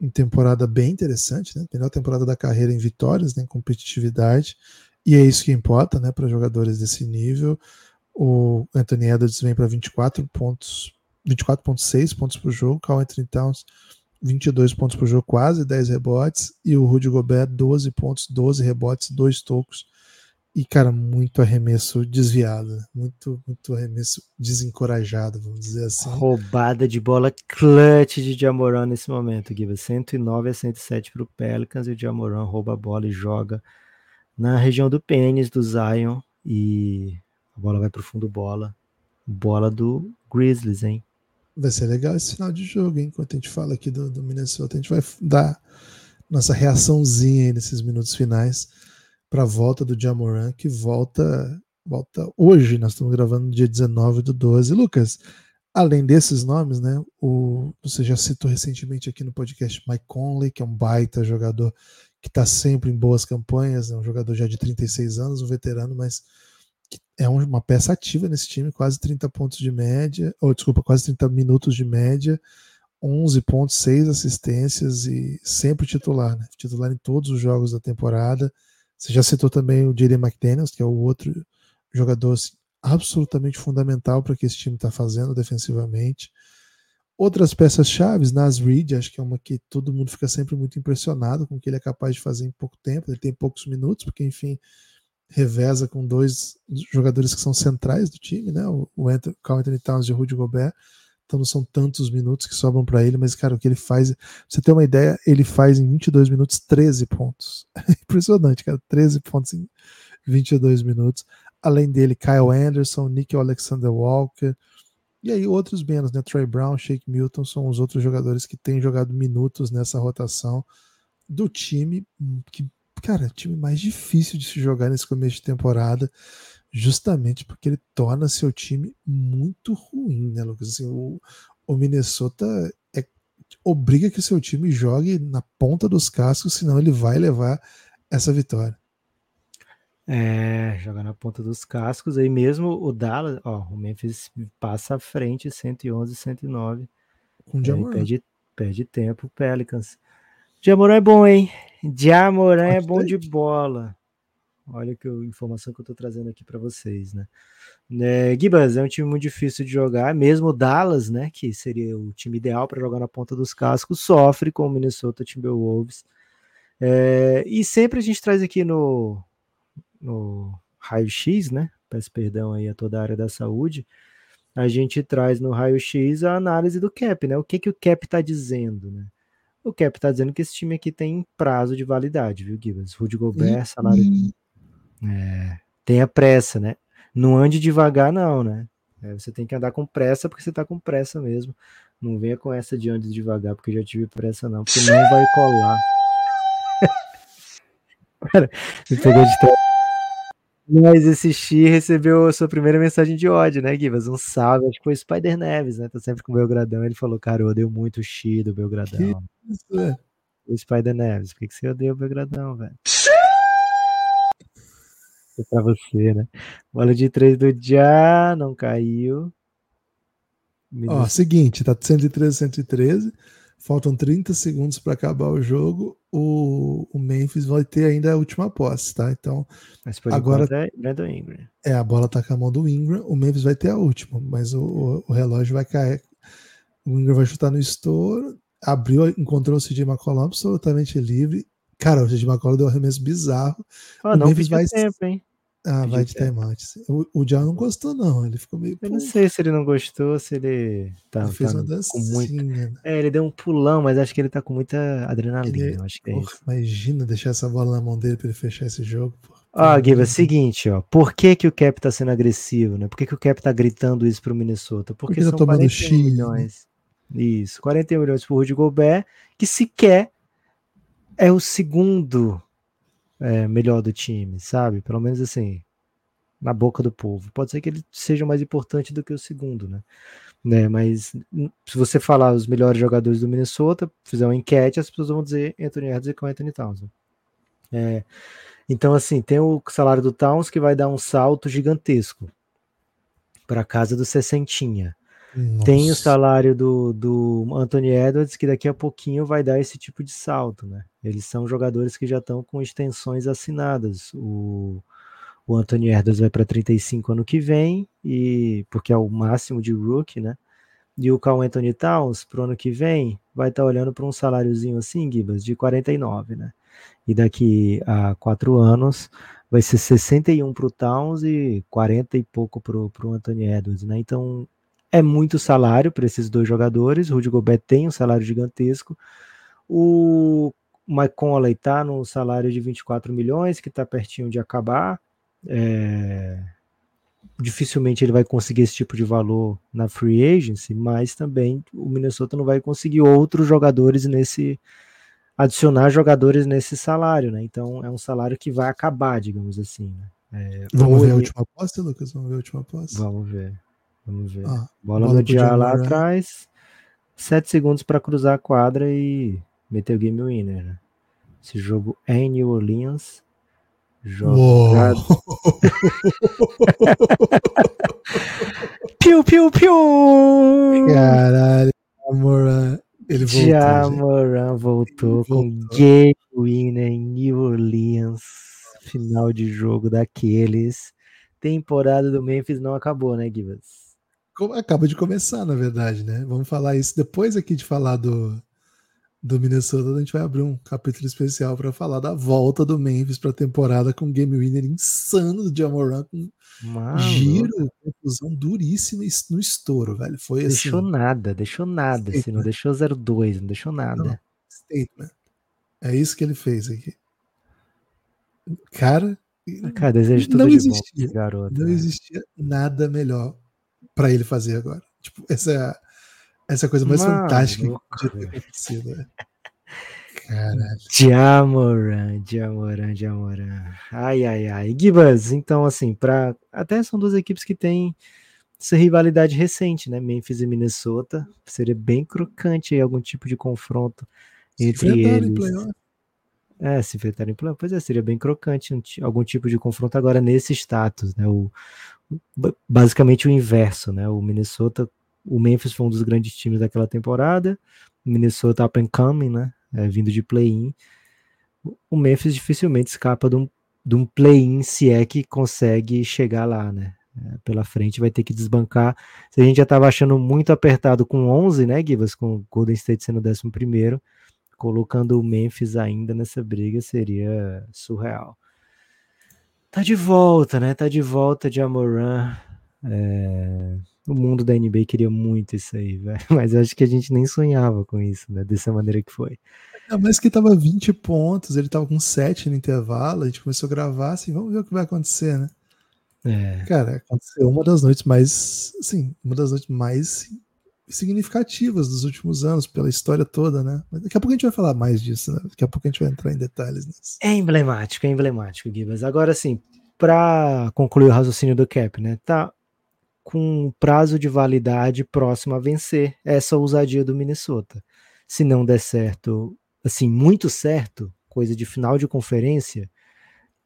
em temporada bem interessante, né? Melhor temporada da carreira em vitórias, né? em competitividade. E é isso que importa, né? Para jogadores desse nível. O Anthony Edwards vem para 24 pontos, 24.6 pontos por jogo, Carl Anthony Towns 22 pontos por jogo, quase 10 rebotes, e o Rudy Gobert 12 pontos, 12 rebotes, 2 tocos. E, cara, muito arremesso desviado, muito, muito arremesso desencorajado, vamos dizer assim. Roubada de bola clutch de Jamoran nesse momento, Giva. 109 a 107 para o Pelicans e o Jamoran rouba a bola e joga na região do pênis do Zion e a bola vai pro fundo bola. Bola do Grizzlies, hein? Vai ser legal esse final de jogo, hein? Enquanto a gente fala aqui do, do Minnesota, a gente vai dar nossa reaçãozinha aí nesses minutos finais para a volta do Jamoran, que volta volta hoje. Nós estamos gravando no dia 19 do 12. Lucas, além desses nomes, né? O, você já citou recentemente aqui no podcast Mike Conley, que é um baita jogador que está sempre em boas campanhas, é um jogador já de 36 anos, um veterano, mas é uma peça ativa nesse time, quase 30 pontos de média, ou desculpa, quase 30 minutos de média, 11 pontos, 6 assistências e sempre titular, né? Titular em todos os jogos da temporada. Você já citou também o Jaden McDaniels, que é o outro jogador assim, absolutamente fundamental para o que esse time está fazendo defensivamente. Outras peças chaves, Nas Reed, acho que é uma que todo mundo fica sempre muito impressionado com o que ele é capaz de fazer em pouco tempo. Ele tem poucos minutos, porque enfim, reveza com dois jogadores que são centrais do time, né? O, Anthony, Carl Anthony Towns e o Rudy Gobert. Então não são tantos minutos que sobram para ele, mas, cara, o que ele faz. Pra você ter uma ideia, ele faz em 22 minutos 13 pontos. Impressionante, cara. 13 pontos em 22 minutos. Além dele, Kyle Anderson, Nick Alexander Walker, E aí outros menos, né? Trey Brown, Shake Milton são os outros jogadores que têm jogado minutos nessa rotação do time hum, que, cara, time mais difícil de se jogar nesse começo de temporada, justamente porque ele torna seu time muito ruim, né, Lucas? Assim, o, o Minnesota é, obriga que seu time jogue na ponta dos cascos, senão ele vai levar essa vitória. É, joga na ponta dos cascos. Aí mesmo o Dallas, ó, o Memphis passa à frente 111, 109. Com o Aí Jamoran. perde, perde tempo o Pelicans. Jamoran é bom, hein? Jamoran é bom ser. de bola. Olha que informação que eu tô trazendo aqui para vocês, né? né? Gibas é um time muito difícil de jogar, mesmo o Dallas, né, que seria o time ideal para jogar na ponta dos cascos, sofre com o Minnesota Timberwolves. É, e sempre a gente traz aqui no, no raio-x, né? Peço perdão aí a toda a área da saúde. A gente traz no raio-x a análise do cap, né? O que, que o cap está dizendo, né? O cap está dizendo que esse time aqui tem prazo de validade, viu, Gibbs? Rudy Gobert, salário. É, tenha pressa, né? Não ande devagar, não, né? É, você tem que andar com pressa porque você tá com pressa mesmo. Não venha com essa de ande devagar, porque já tive pressa, não, porque não vai colar. Cara, me pegou de trás. Mas esse Xi recebeu a sua primeira mensagem de ódio, né, Givas? Um salve, acho que foi o Spider Neves, né? Tá sempre com o Belgradão. Ele falou, cara, eu odeio muito o Xi do Belgradão. Isso, é. O Spider Neves, por que, que você odeia o Belgradão, velho? É pra você, né? Bola de três do Já, não caiu. Ó, seguinte, tá 113, 113. Faltam 30 segundos para acabar o jogo. O, o Memphis vai ter ainda a última posse, tá? Então, agora- enquanto é Brandon Ingram. é, a bola tá com a mão do Ingram. O Memphis vai ter a última, mas o, o, o relógio vai cair. O Ingram vai chutar no estouro. Abriu, encontrou o CJ McCollum absolutamente livre. Cara, o CJ McCollum deu um arremesso bizarro. Ah, O não Memphis vai- tempo, hein? Ah, Pediu vai de timeout. O, o John não gostou, não. Ele ficou meio. Eu não sei se ele não gostou, se ele tá, ele fez tá uma com muito. dancinha. né? É, ele deu um pulão, mas acho que ele tá com muita adrenalina. Ele- eu acho que é Porra, imagina deixar essa bola na mão dele para ele fechar esse jogo. pô. Ó, Pelo Giva, amor de seguinte, ó. Por que, que o Cap tá sendo agressivo, né? Por que, que o Cap tá gritando isso pro Minnesota? Porque, Porque tá são tomando 41 X, né? milhões. Isso, 41 milhões por Rudy Gobert, que sequer é o segundo é, melhor do time, sabe? Pelo menos assim, na boca do povo. Pode ser que ele seja mais importante do que o segundo, né? né? Mas hum, se você falar os melhores jogadores do Minnesota, fizer uma enquete, as pessoas vão dizer Anthony Edwards com Anthony Towns. né? É, então, assim, tem o salário do Towns que vai dar um salto gigantesco para casa do Sessentinha. Tem o Nossa. salário do, do Anthony Edwards, que daqui a pouquinho vai dar esse tipo de salto, né? Eles são jogadores que já estão com extensões assinadas. O, o Anthony Edwards vai para 35 ano que vem, e porque é o máximo de rookie, né? E o Carl Anthony Towns, pro ano que vem, vai estar olhando para um saláriozinho assim, Gibas, de 49, né? E daqui a quatro anos vai ser 61 para o Towns e 40 e pouco para o Anthony Edwards, né? Então é muito salário para esses dois jogadores. O Rudy Gobert tem um salário gigantesco. O Mike Conley está no salário de 24 milhões, que está pertinho de acabar. É, Dificilmente ele vai conseguir esse tipo de valor na free agency, mas também o Minnesota não vai conseguir outros jogadores nesse adicionar jogadores nesse salário, né? Então é um salário que vai acabar, digamos assim. Né? É, Vamos ou ver a ele- última aposta, Lucas? Vamos ver a última aposta? Vamos ver. Vamos ver. Ah, Bola, bola no dia lá Jamoran. atrás. Sete segundos para cruzar a quadra e meter o game winner. Né? Esse jogo é em New Orleans. Jogo. Uou. Piu, piu, piu! Caralho, Moran. Ele voltou. Jamoran voltou com Voltou. game winner em New Orleans. Final de jogo daqueles. Temporada do Memphis não acabou, né, Givas? Acaba de começar, na verdade, né? Vamos falar isso depois aqui de falar do, do Minnesota. A gente vai abrir um capítulo especial para falar da volta do Memphis para a temporada com um game winner insano do Jamoran, com Mano, giro, conclusão duríssima no estouro, velho. Foi assim, Deixou nada, deixou nada. Assim, não deixou 0-2, não deixou nada. statement. É isso que ele fez aqui. Cara, Cara, desejo tudo Não de bom existia, esse garoto. não né? existia nada melhor para ele fazer agora. Tipo, essa é a, essa é a coisa mais Mano, fantástica que podia ter acontecido. né? Caralho. Jamoran, Jamoran, Jamoran. Ai, ai, ai. Gibas, então, assim, para até são duas equipes que têm essa rivalidade recente, né? Memphis e Minnesota. Seria bem crocante aí algum tipo de confronto entre eles. É, se enfrentarem em plano. Pois é, seria bem crocante um algum tipo de confronto agora nesse status, né? O, ba- basicamente o inverso, né? O Minnesota, o Memphis foi um dos grandes times daquela temporada. O Minnesota up and coming, né? É, vindo de play-in. O- O Memphis dificilmente escapa de um, de um play-in, se é que consegue chegar lá, né? É, pela frente vai ter que desbancar. Se a gente já estava achando muito apertado com 11, né, Givas? Com o Golden State sendo o 11 primeiro colocando o Memphis ainda nessa briga seria surreal. Tá de volta, né? Tá de volta de Amoran. É, O mundo da NBA queria muito isso aí, velho. Mas eu acho que a gente nem sonhava com isso, né? Dessa maneira que foi. É, mas que tava 20 pontos, ele tava com 7 no intervalo, a gente começou a gravar assim, vamos ver o que vai acontecer, né? É, Cara, aconteceu uma das noites mais, assim, uma das noites mais significativas dos últimos anos, pela história toda, né? Mas daqui a pouco a gente vai falar mais disso, né? Daqui a pouco a gente vai entrar em detalhes nisso. é emblemático, é emblemático, Gibas. Agora sim, para concluir o raciocínio do Cap, né? Tá com prazo de validade próximo a vencer essa ousadia do Minnesota. Se não der certo, assim, muito certo, coisa de final de conferência,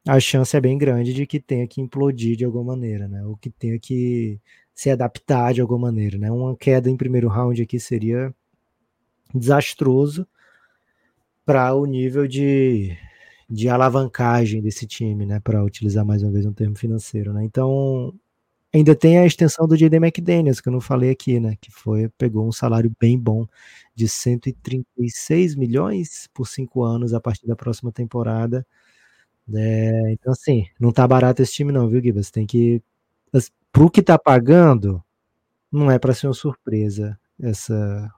a chance é bem grande de que tenha que implodir de alguma maneira, né? Ou que tenha que se adaptar de alguma maneira, né? Uma queda em primeiro round aqui seria desastroso para o nível de, de alavancagem desse time, né? Para utilizar mais uma vez um termo financeiro, né? Então ainda tem a extensão do J.D. McDaniels, que eu não falei aqui, né? Que foi, pegou um salário bem bom de 136 milhões por cinco anos a partir da próxima temporada. É, então, assim, não tá barato esse time, não, viu, Gibas? Tem que. As- Pro que tá pagando, não é para ser uma surpresa essa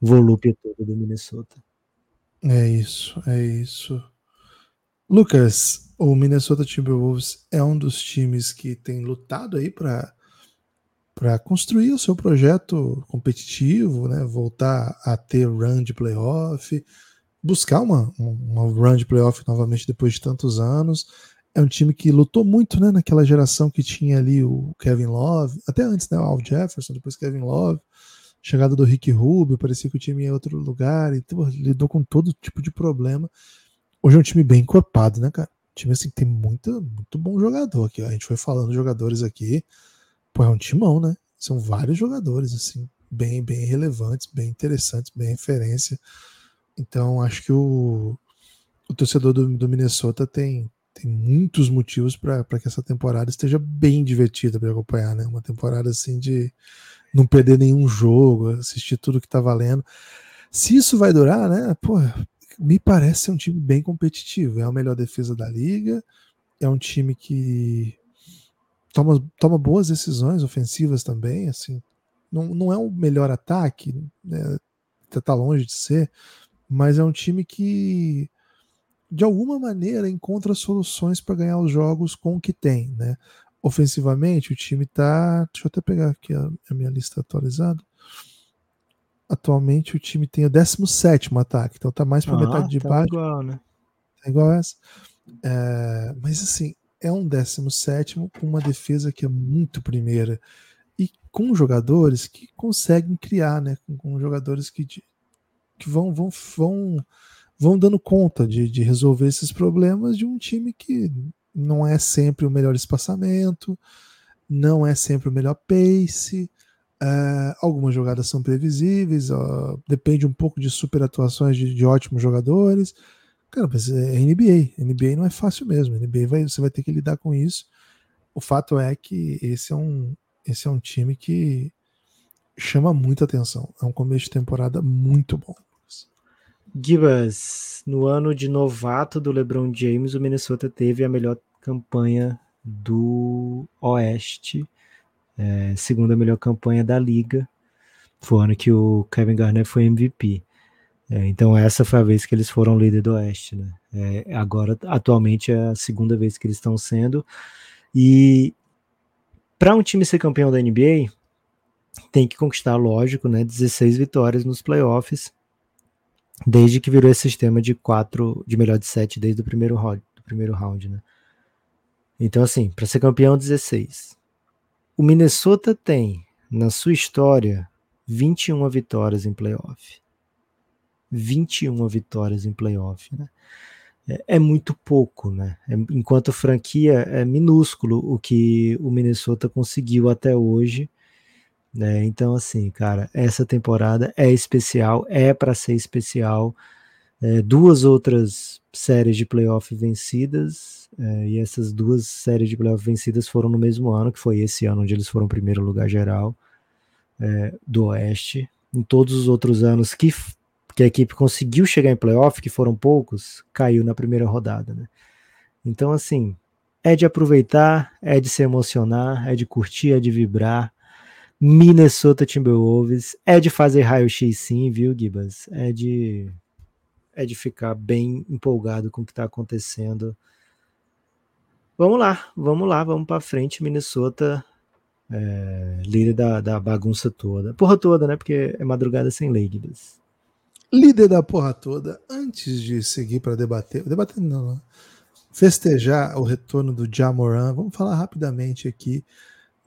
volúpia toda do Minnesota. É isso, é isso. Lucas, o Minnesota Timberwolves é um dos times que tem lutado aí para para construir o seu projeto competitivo, né? Voltar a ter run de playoff, buscar uma, uma run de playoff novamente depois de tantos anos. É um time que lutou muito, né? Naquela geração que tinha ali o Kevin Love, até antes, né? O Al Jefferson, depois Kevin Love, chegada do Rick Rubio, parecia que o time ia em outro lugar, e pô, lidou com todo tipo de problema. Hoje é um time bem encorpado, né, cara? Um time assim que tem muito, muito bom jogador aqui. A gente foi falando jogadores aqui. Pô, é um timão, né? São vários jogadores, assim, bem, bem relevantes, bem interessantes, bem referência. Então, acho que o, o torcedor do, do Minnesota tem, tem muitos motivos para que essa temporada esteja bem divertida para acompanhar, né? Uma temporada assim de não perder nenhum jogo, assistir tudo que tá valendo. Se isso vai durar, né? Pô, me parece ser um time bem competitivo. É a melhor defesa da liga, é um time que toma, toma boas decisões ofensivas também, assim. Não, não é o melhor ataque, né? Tá- tá longe de ser, mas é um time que de alguma maneira encontra soluções para ganhar os jogos com o que tem, né? Ofensivamente, o time tá. Deixa eu até pegar aqui a, a minha lista atualizada. Atualmente o time tem o 17 ataque, então tá mais para Ah, metade de tá baixo, igual, né? tá igual essa. É, mas assim, é um 17 com uma defesa que é muito primeira e com jogadores que conseguem criar, né? Com, com jogadores que, que vão, vão, vão, vão dando conta de, de resolver esses problemas de um time que não é sempre o melhor espaçamento, não é sempre o melhor pace. é, algumas jogadas são previsíveis, depende um pouco de super atuações de, de ótimos jogadores. Cara, mas é NBA. NBA não é fácil mesmo. NBA vai, você vai ter que lidar com isso. O fato é que esse é um, esse é um time que chama muita atenção. É um começo de temporada muito bom. Gibas, no ano de novato do LeBron James, o Minnesota teve a melhor campanha do Oeste, é, segunda melhor campanha da liga. Foi o ano que o Kevin Garnett foi MVP. É, então essa foi a vez que eles foram líder do Oeste, né? É, agora, atualmente, é a segunda vez que eles estão sendo. E para um time ser campeão da NBA, tem que conquistar, lógico, né, 16 vitórias nos playoffs, desde que virou esse sistema de quatro, de melhor de sete desde o primeiro round, do primeiro round, né? Então, assim, para ser campeão, 16. O Minnesota tem, na sua história, 21 vitórias em playoff. 21 vitórias em playoff, né? É, é muito pouco, né? É, enquanto franquia, é minúsculo o que o Minnesota conseguiu até hoje. Né? Então, assim, cara, essa temporada é especial, é para ser especial. É, duas outras séries de playoff vencidas, é, e essas duas séries de playoff vencidas foram no mesmo ano, que foi esse ano onde eles foram primeiro lugar geral é, do Oeste. Em todos os outros anos que, que a equipe conseguiu chegar em playoff, que foram poucos, caiu na primeira rodada. Né? Então, assim, é de aproveitar, é de se emocionar, é de curtir, é de vibrar. Minnesota Timberwolves é de fazer raio-x sim, viu, Gibas? É de é de ficar bem empolgado com o que está acontecendo. Vamos lá, vamos lá, vamos para frente. Minnesota, é, líder da, da bagunça toda. Porra toda, né? Porque é madrugada sem lei, Guidas. Líder da porra toda. Antes de seguir para debater, debater não, né? festejar o retorno do Jamoran, vamos falar rapidamente aqui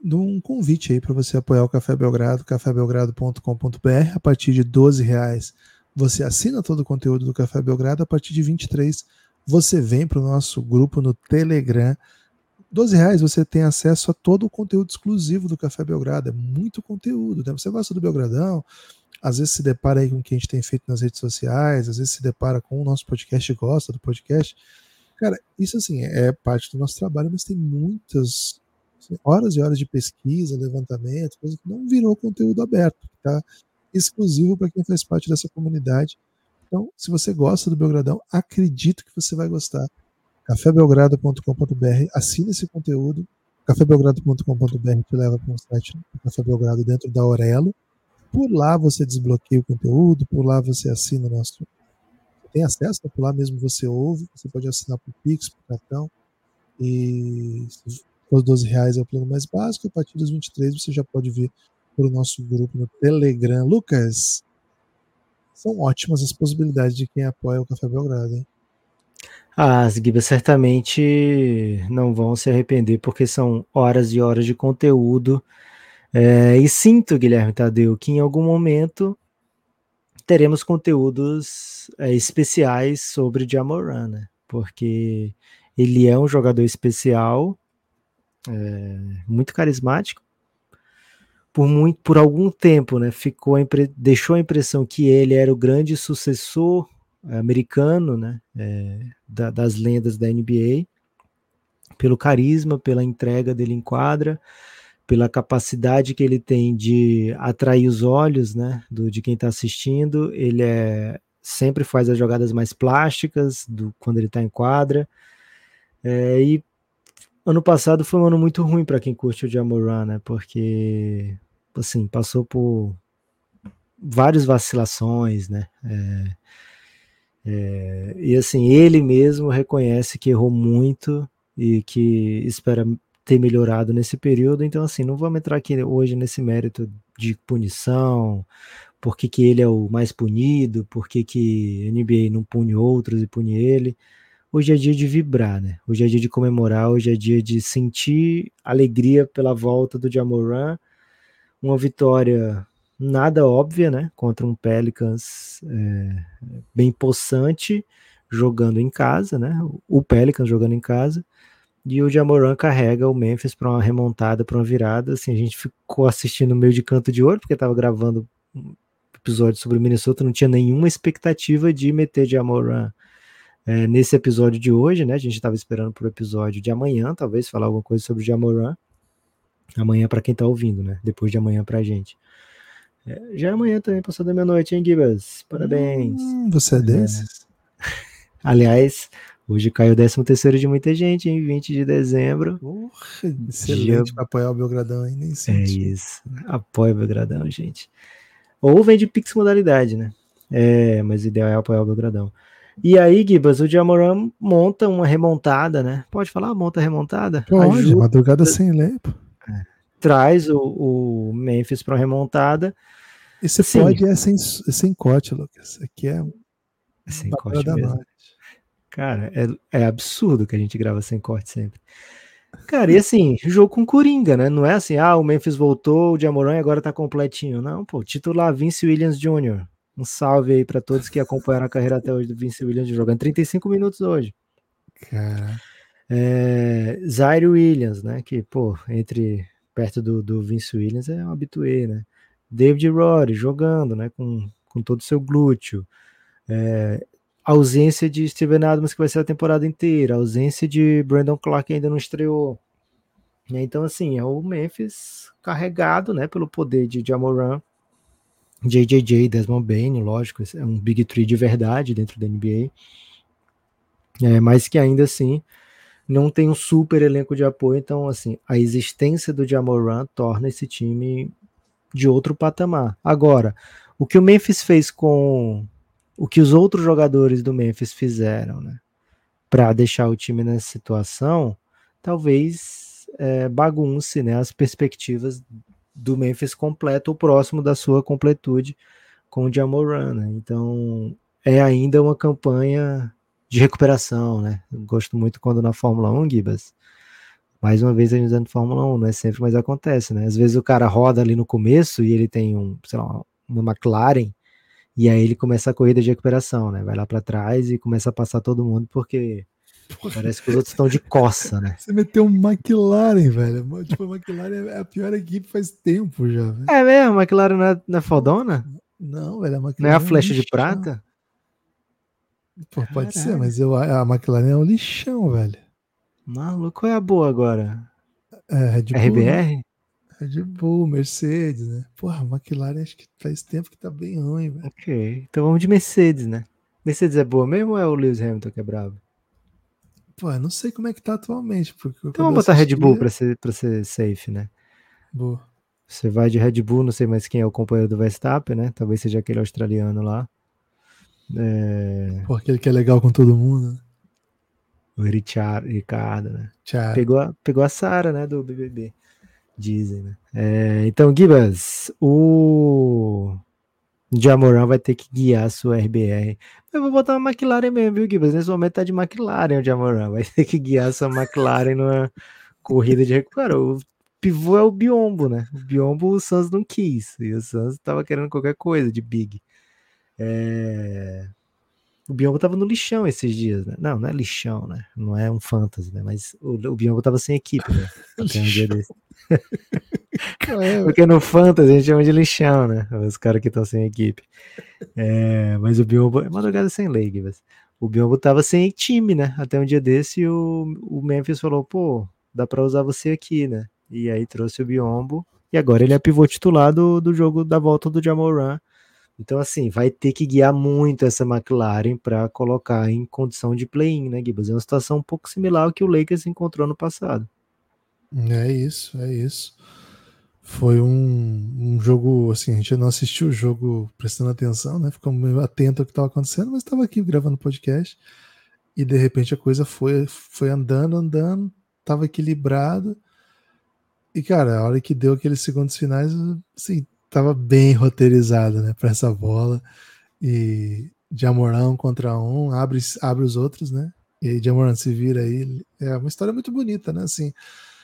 de um convite aí para você apoiar o Café Belgrado, cafébelgrado.com.br. A partir de 12 reais você assina todo o conteúdo do Café Belgrado. A partir de 23 você vem para o nosso grupo no Telegram. 12 reais você tem acesso a todo o conteúdo exclusivo do Café Belgrado. É muito conteúdo. Né? Você gosta do Belgradão, às vezes se depara aí com o que a gente tem feito nas redes sociais, às vezes se depara com o nosso podcast, gosta do podcast. Cara, isso assim é parte do nosso trabalho, mas tem muitas horas e horas de pesquisa, levantamento, coisa que não virou conteúdo aberto, tá? exclusivo para quem faz parte dessa comunidade. Então, se você gosta do Belgradão, acredito que você vai gostar. cafébelgrado.com.br, assina esse conteúdo. cafébelgrado.com.br te leva para um site do Café Belgrado dentro da Aurelo. Por lá você desbloqueia o conteúdo, por lá você assina o nosso. Tem acesso, por lá mesmo você ouve, você pode assinar por Pix, por cartão. E os 12 reais é o plano mais básico, a partir dos 23 você já pode ver para o nosso grupo no Telegram. Lucas, são ótimas as possibilidades de quem apoia o Café Belgrado, hein? As Gibas certamente não vão se arrepender, porque são horas e horas de conteúdo. É, e sinto, Guilherme Tadeu, que em algum momento teremos conteúdos é, especiais sobre Jamoran, né? Porque ele é um jogador especial, é, muito carismático, por muito por algum tempo, né, ficou deixou a impressão que ele era o grande sucessor americano, né, é, da, das lendas da NBA, pelo carisma, pela entrega dele em quadra, pela capacidade que ele tem de atrair os olhos, né, do, de quem está assistindo. Ele é sempre faz as jogadas mais plásticas do quando ele está em quadra. É, e ano passado foi um ano muito ruim para quem curte o Jamoran, né? Porque assim, passou por várias vacilações, né? É, é, e assim, ele mesmo reconhece que errou muito e que espera ter melhorado nesse período. Então, assim, não vamos entrar aqui hoje nesse mérito de punição, por que, ele é o mais punido, por que, que a NBA não pune outros e pune ele. Hoje é dia de vibrar, né? Hoje é dia de comemorar, hoje é dia de sentir alegria pela volta do Jamoran. Uma vitória nada óbvia, né? Contra um Pelicans é, bem possante, jogando em casa, né? O Pelicans jogando em casa. E o Jamoran carrega o Memphis para uma remontada, para uma virada. Assim, a gente ficou assistindo meio de canto de ouro, porque estava gravando um episódio sobre o Minnesota, não tinha nenhuma expectativa de meter Jamoran é, nesse episódio de hoje, né? A gente estava esperando para o episódio de amanhã, talvez falar alguma coisa sobre o Jamoran. Amanhã para quem está ouvindo, né? Depois de amanhã para a gente. É, já é amanhã também, passou da meia-noite, hein, Gibas? Parabéns. Hum, você é, é. desses? Aliás, hoje caiu o 13 terceiro de muita gente, em 20 de dezembro. Porra, excelente Já... para apoiar o Belgradão, hein? Nem é isso. Apoia o Belgradão, gente. Ou vem de Pix modalidade, né? É, mas o ideal é apoiar o Belgradão. E aí, Gibas, o Jamoran monta uma remontada, né? Pode falar, monta remontada? Pode, Ajuda... madrugada sem lei. É. traz o, o Memphis para remontada. Esse Sim. pode é sem, é sem corte, Lucas. Aqui é Sem papel corte da mesmo. Cara, é, é absurdo que a gente grava sem corte sempre. Cara, e assim, jogo com Coringa, né? Não é assim, ah, o Memphis voltou, o Jamoran agora tá completinho. Não, pô, titular Vince Williams Jr. Um salve aí pra todos que acompanharam a carreira até hoje do Vince Williams jogando 35 minutos hoje. Cara, É, Zaire Williams, né? Que, pô, entre perto do, do Vince Williams é um habituê, né? David Rory jogando, né? Com, com todo o seu glúteo. É, ausência de Steven Adams, que vai ser a temporada inteira. Ausência de Brandon Clark, que ainda não estreou. Então, assim, é o Memphis carregado, né? Pelo poder de Jamoran, JJJ, Desmond Bain, lógico, é um Big Three de verdade dentro da NBA. É, mas que ainda assim não tem um super elenco de apoio, então assim, a existência do Jamoran torna esse time de outro patamar. Agora, o que o Memphis fez com o que os outros jogadores do Memphis fizeram, né, para deixar o time nessa situação, talvez é, bagunce, né, as perspectivas do Memphis completo ou próximo da sua completude com o Jamoran, né? Então, é ainda uma campanha de recuperação, né? Eu gosto muito quando na Fórmula 1, Gibas, mais uma vez a gente usando Fórmula 1, não é sempre, mas acontece, né? Às vezes o cara roda ali no começo e ele tem um, sei lá, uma McLaren e aí ele começa a corrida de recuperação, né? Vai lá para trás e começa a passar todo mundo porque parece que os outros estão de coça, né? você meteu um McLaren, velho. Tipo, a McLaren é a pior equipe faz tempo já, velho. É mesmo, a McLaren não é, não é fodona? Não, velho, a McLaren Não é a um flecha de lixão. prata? Pô, pode ser, mas eu, a McLaren é um lixão, velho. Maluco, qual é a boa agora? É, Red Bull. né? RBR? Red Bull, Mercedes, né? Porra, a McLaren acho que faz tempo que tá bem ruim, velho. Ok, então vamos de Mercedes, né? Mercedes é boa mesmo ou é o Lewis Hamilton que é bravo? Pô, eu não sei como é que tá atualmente. Porque Então vamos botar Red Bull pra ser, pra ser safe, né? Boa. Você vai de Red Bull, não sei mais quem é o companheiro do Verstappen, né? Talvez seja aquele australiano lá. É, Pô, aquele que é legal com todo mundo. né? o Richard, Ricardo, né? Tchau. Pegou a, pegou a Sara, né? Do BBB. Dizem, né? É, então, Gibas, o Jamoran vai ter que guiar a sua RBR. Eu vou botar uma McLaren mesmo, viu, Gibas? Nesse momento tá de McLaren o Jamoran. Vai ter que guiar a sua McLaren numa corrida de recupero. O pivô é o Biombo, né? O Biombo o Suns não quis. E o Suns tava querendo qualquer coisa de big. É... O Biombo tava no lixão esses dias, né? Não, não é lixão, né? Não é um fantasy, né? Mas o, o Biombo tava sem equipe, né? Até um dia desse. É, Porque no fantasy a gente chama de lixão, né? Os caras que estão sem equipe. É, mas o Biombo... É madrugada sem lei, Gibas. O Biombo tava sem time, né? Até um dia desse e o, o Memphis falou, pô, dá pra usar você aqui, né? E aí trouxe o Biombo. E agora ele é pivô titular do, do jogo da volta do Jamoran. Então, assim, vai ter que guiar muito essa McLaren para colocar em condição de play-in, né, Gibas? É uma situação um pouco similar ao que o Lakers encontrou no passado. É isso, é isso. Foi um, um jogo, assim, a gente não assistiu o jogo prestando atenção, né? Ficamos atento ao que estava acontecendo, mas estava aqui gravando podcast e de repente a coisa foi, foi andando, andando, estava equilibrado. E, cara, a hora que deu aqueles segundos finais, assim, tava bem roteirizado, né, para essa bola. E Jamorão contra um, abre, abre os outros, né? E aí Jamoran se vira aí. É uma história muito bonita, né? Assim,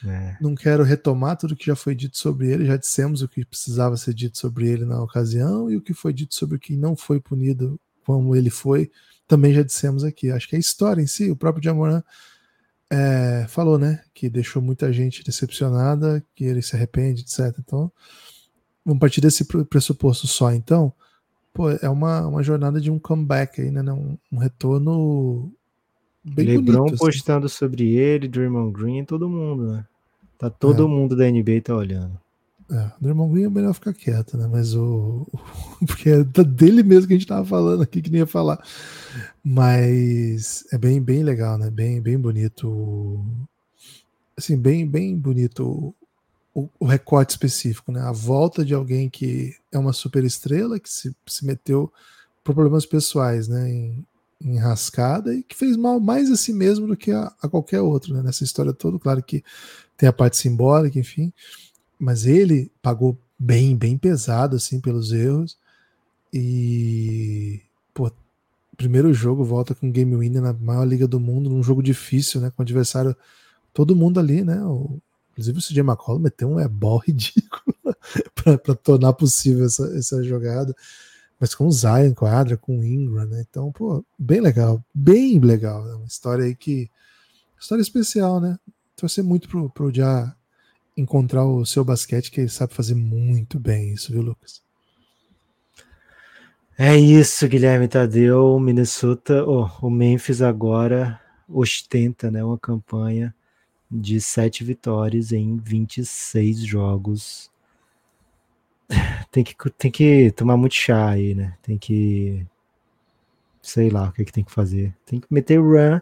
É. não quero retomar tudo que já foi dito sobre ele, já dissemos o que precisava ser dito sobre ele na ocasião e o que foi dito sobre o que não foi punido como ele foi, também já dissemos aqui. Acho que a história em si, o próprio Jamoran é, falou, né, que deixou muita gente decepcionada, que ele se arrepende, etc. Então, vamos partir desse pre- pressuposto só, então, pô, é uma, uma jornada de um comeback aí, né, um, um retorno bem LeBron bonito. assim. postando sobre ele, Draymond Green, todo mundo, né? Tá todo É. mundo da NBA tá olhando. É, o Draymond Green é melhor ficar quieto, né? Mas o. Porque é dele mesmo que a gente tava falando aqui, que nem ia falar. Mas é bem, bem legal, né? Bem, bem bonito. Assim, bem, bem bonito o, o recorte específico, né? A volta de alguém que é uma super estrela, que se, se meteu por problemas pessoais, né? Em, em rascada e que fez mal mais a si mesmo do que a, a qualquer outro, né? Nessa história toda, claro que tem a parte simbólica, enfim mas ele pagou bem, bem pesado assim pelos erros. E pô, primeiro jogo volta com game winner na maior liga do mundo, num jogo difícil, né, com adversário todo mundo ali, né? O, inclusive o CJ McCollum meteu um ebol ridículo para tornar possível essa, essa jogada. Mas com o Zion quadra, com o Ingram, né? Então, pô, bem legal, bem legal. É uma história aí que. História especial, né? Torcer muito pro, pro Já encontrar o seu basquete, que ele sabe fazer muito bem isso, viu, Lucas? É isso, Guilherme Tadeu. Minnesota, oh, o Memphis agora ostenta né, uma campanha de sete vitórias em 26 jogos. Tem que, tem que tomar muito chá aí, né? Tem que. Sei lá o que, que tem que fazer. Tem que meter run.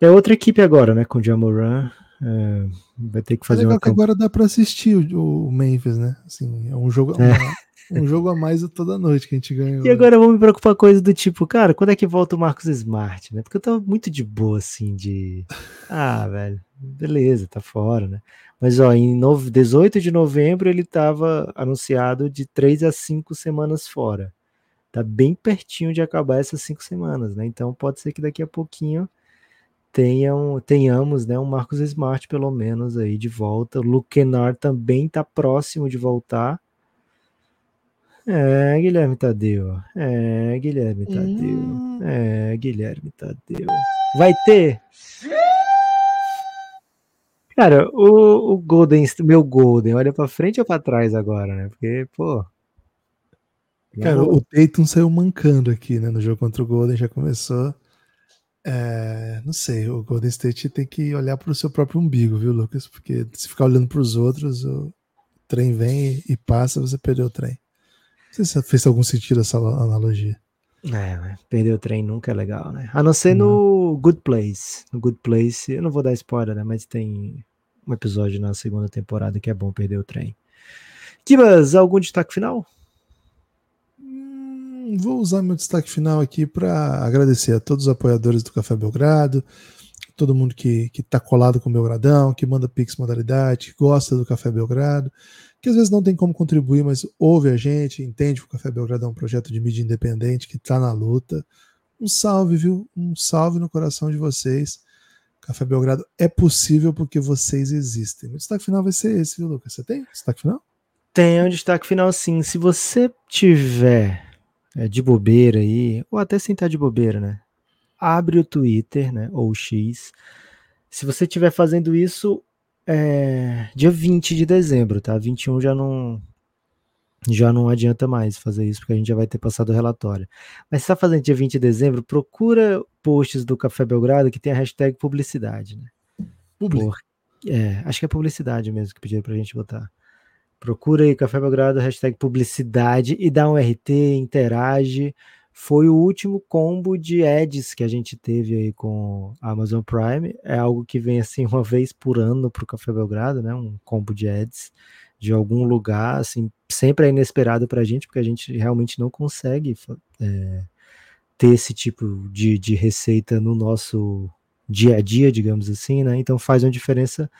É outra equipe agora, né? Com o Jamoran. É, vai ter que fazer é legal uma que agora dá para assistir o, o, Memphis, né? Assim, é um jogo. É. Uma, um jogo a mais toda noite que a gente ganhou. E agora vamos me preocupar com coisa do tipo, cara, quando é que volta o Marcos Smart, né? Porque eu tava muito de boa, assim, de. Ah, velho, beleza, tá fora, né? Mas, ó, em 18 de novembro ele tava anunciado de 3 a 5 semanas fora. Tá bem pertinho de acabar essas cinco semanas, né? Então pode ser que daqui a pouquinho tenham, tenhamos né, um Marcos Smart, pelo menos, aí de volta. O Luke Kennard também tá próximo de voltar. É, Guilherme Tadeu. É, Guilherme Tadeu. Hum. É, Guilherme Tadeu. Vai ter? Cara, o, o Golden, meu Golden, olha pra frente ou pra trás agora, né? Porque, pô. Cara, o Tatum saiu mancando aqui, né? No jogo contra o Golden, já começou. É, não sei, o Golden State tem que olhar para o seu próprio umbigo, viu, Lucas? Porque se ficar olhando para os outros, o trem vem e passa, você perdeu o trem. Não sei se fez algum sentido essa analogia. É, perder o trem nunca é legal, né? A não ser no Good Place. No Good Place, eu não vou dar spoiler, né? Mas tem um episódio na segunda temporada que é bom perder o trem. Kibas, algum destaque final? Hum, vou usar meu destaque final aqui para agradecer a todos os apoiadores do Café Belgrado, todo mundo que, que tá colado com o Belgradão, que manda Pix modalidade, que gosta do Café Belgrado que às vezes não tem como contribuir, mas ouve a gente, entende que o Café Belgrado é um projeto de mídia independente que está na luta. Um salve, viu? Um salve no coração de vocês. Café Belgrado é possível porque vocês existem. O destaque final vai ser esse, viu, Lucas? Você tem destaque final? Tem um destaque final, sim. Se você tiver é, de bobeira aí, ou até sem estar de bobeira, né? Abre o Twitter, né? Ou o X. Se você estiver fazendo isso, é, dia 20 de dezembro, tá? 21 já não já não adianta mais fazer isso, porque a gente já vai ter passado o relatório. Mas se está fazendo dia 20 de dezembro, procura posts do Café Belgrado que tem a hashtag publicidade, né? Por, é, acho que é publicidade mesmo que pediram pra gente botar. Procura aí Café Belgrado, hashtag publicidade e dá um RT, interage foi o último combo de ads que a gente teve aí com a Amazon Prime. É algo que vem assim uma vez por ano para o Café Belgrado, né? Um combo de ads de algum lugar, assim, sempre é inesperado para a gente, porque a gente realmente não consegue é, ter esse tipo de, de receita no nosso dia a dia, digamos assim, né? Então faz uma diferença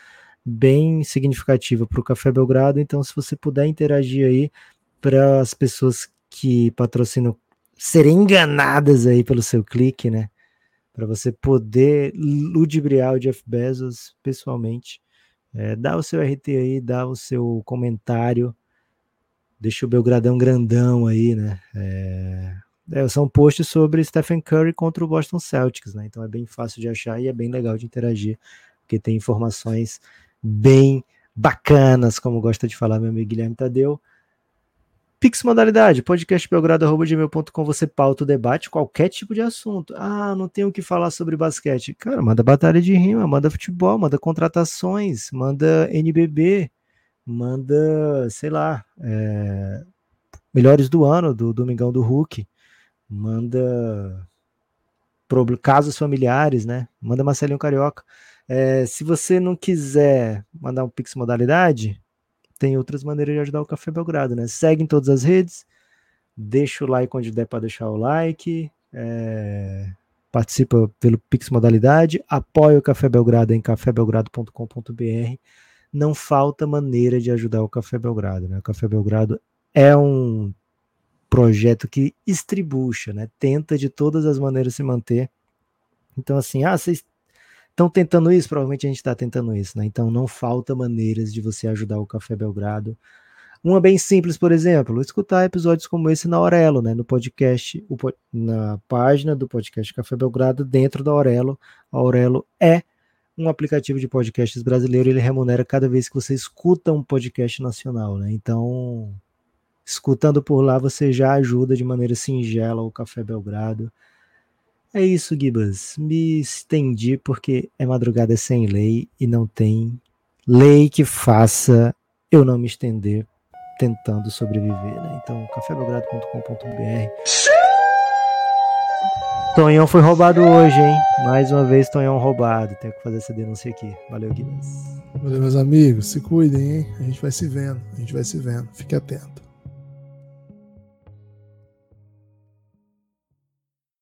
bem significativa para o Café Belgrado. Então, se você puder interagir aí para as pessoas que patrocinam serem enganadas aí pelo seu clique, né? Para você poder ludibriar o Jeff Bezos pessoalmente. É, dá o seu RT aí, dá o seu comentário, deixa o Belgradão grandão aí, né? É, é, são posts sobre Stephen Curry contra o Boston Celtics, né? Então é bem fácil de achar e é bem legal de interagir, porque tem informações bem bacanas, como gosta de falar meu amigo Guilherme Tadeu. Pix modalidade, podcastbelgrado.gmail.com, você pauta o debate, qualquer tipo de assunto. Ah, não tenho o que falar sobre basquete. Cara, manda batalha de rima, manda futebol, manda contratações, manda NBB, manda, sei lá, é, melhores do ano, do Domingão do Hulk, manda casos familiares, né? Manda Marcelinho Carioca. É, se você não quiser mandar um Pix modalidade, tem outras maneiras de ajudar o Café Belgrado, né? Segue em todas as redes, deixa o like onde der para deixar o like, é, participa pelo Pix Modalidade, apoia o Café Belgrado em cafébelgrado.com.br, não falta maneira de ajudar o Café Belgrado. Né? O Café Belgrado é um projeto que estribucha, né? tenta de todas as maneiras se manter. Então, assim, ah, vocês estão tentando isso? Provavelmente a gente está tentando isso. Né? Então, não falta maneiras de você ajudar o Café Belgrado. Uma bem simples, por exemplo, escutar episódios como esse na Aurelo, né, no podcast, na página do podcast Café Belgrado, dentro da Aurelo. A Aurelo é um aplicativo de podcasts brasileiro, ele remunera cada vez que você escuta um podcast nacional, né? Então, escutando por lá, você já ajuda de maneira singela o Café Belgrado. É isso, Gibas. Me estendi porque é madrugada sem lei e não tem lei que faça eu não me estender tentando sobreviver, né? Então, cafébelgrado.com.br Tonhão foi roubado hoje, hein? Mais uma vez, Tonhão roubado. Tenho que fazer essa denúncia aqui. Valeu, Guinness. Valeu, meus amigos. Se cuidem, hein? A gente vai se vendo. A gente vai se vendo. Fique atento.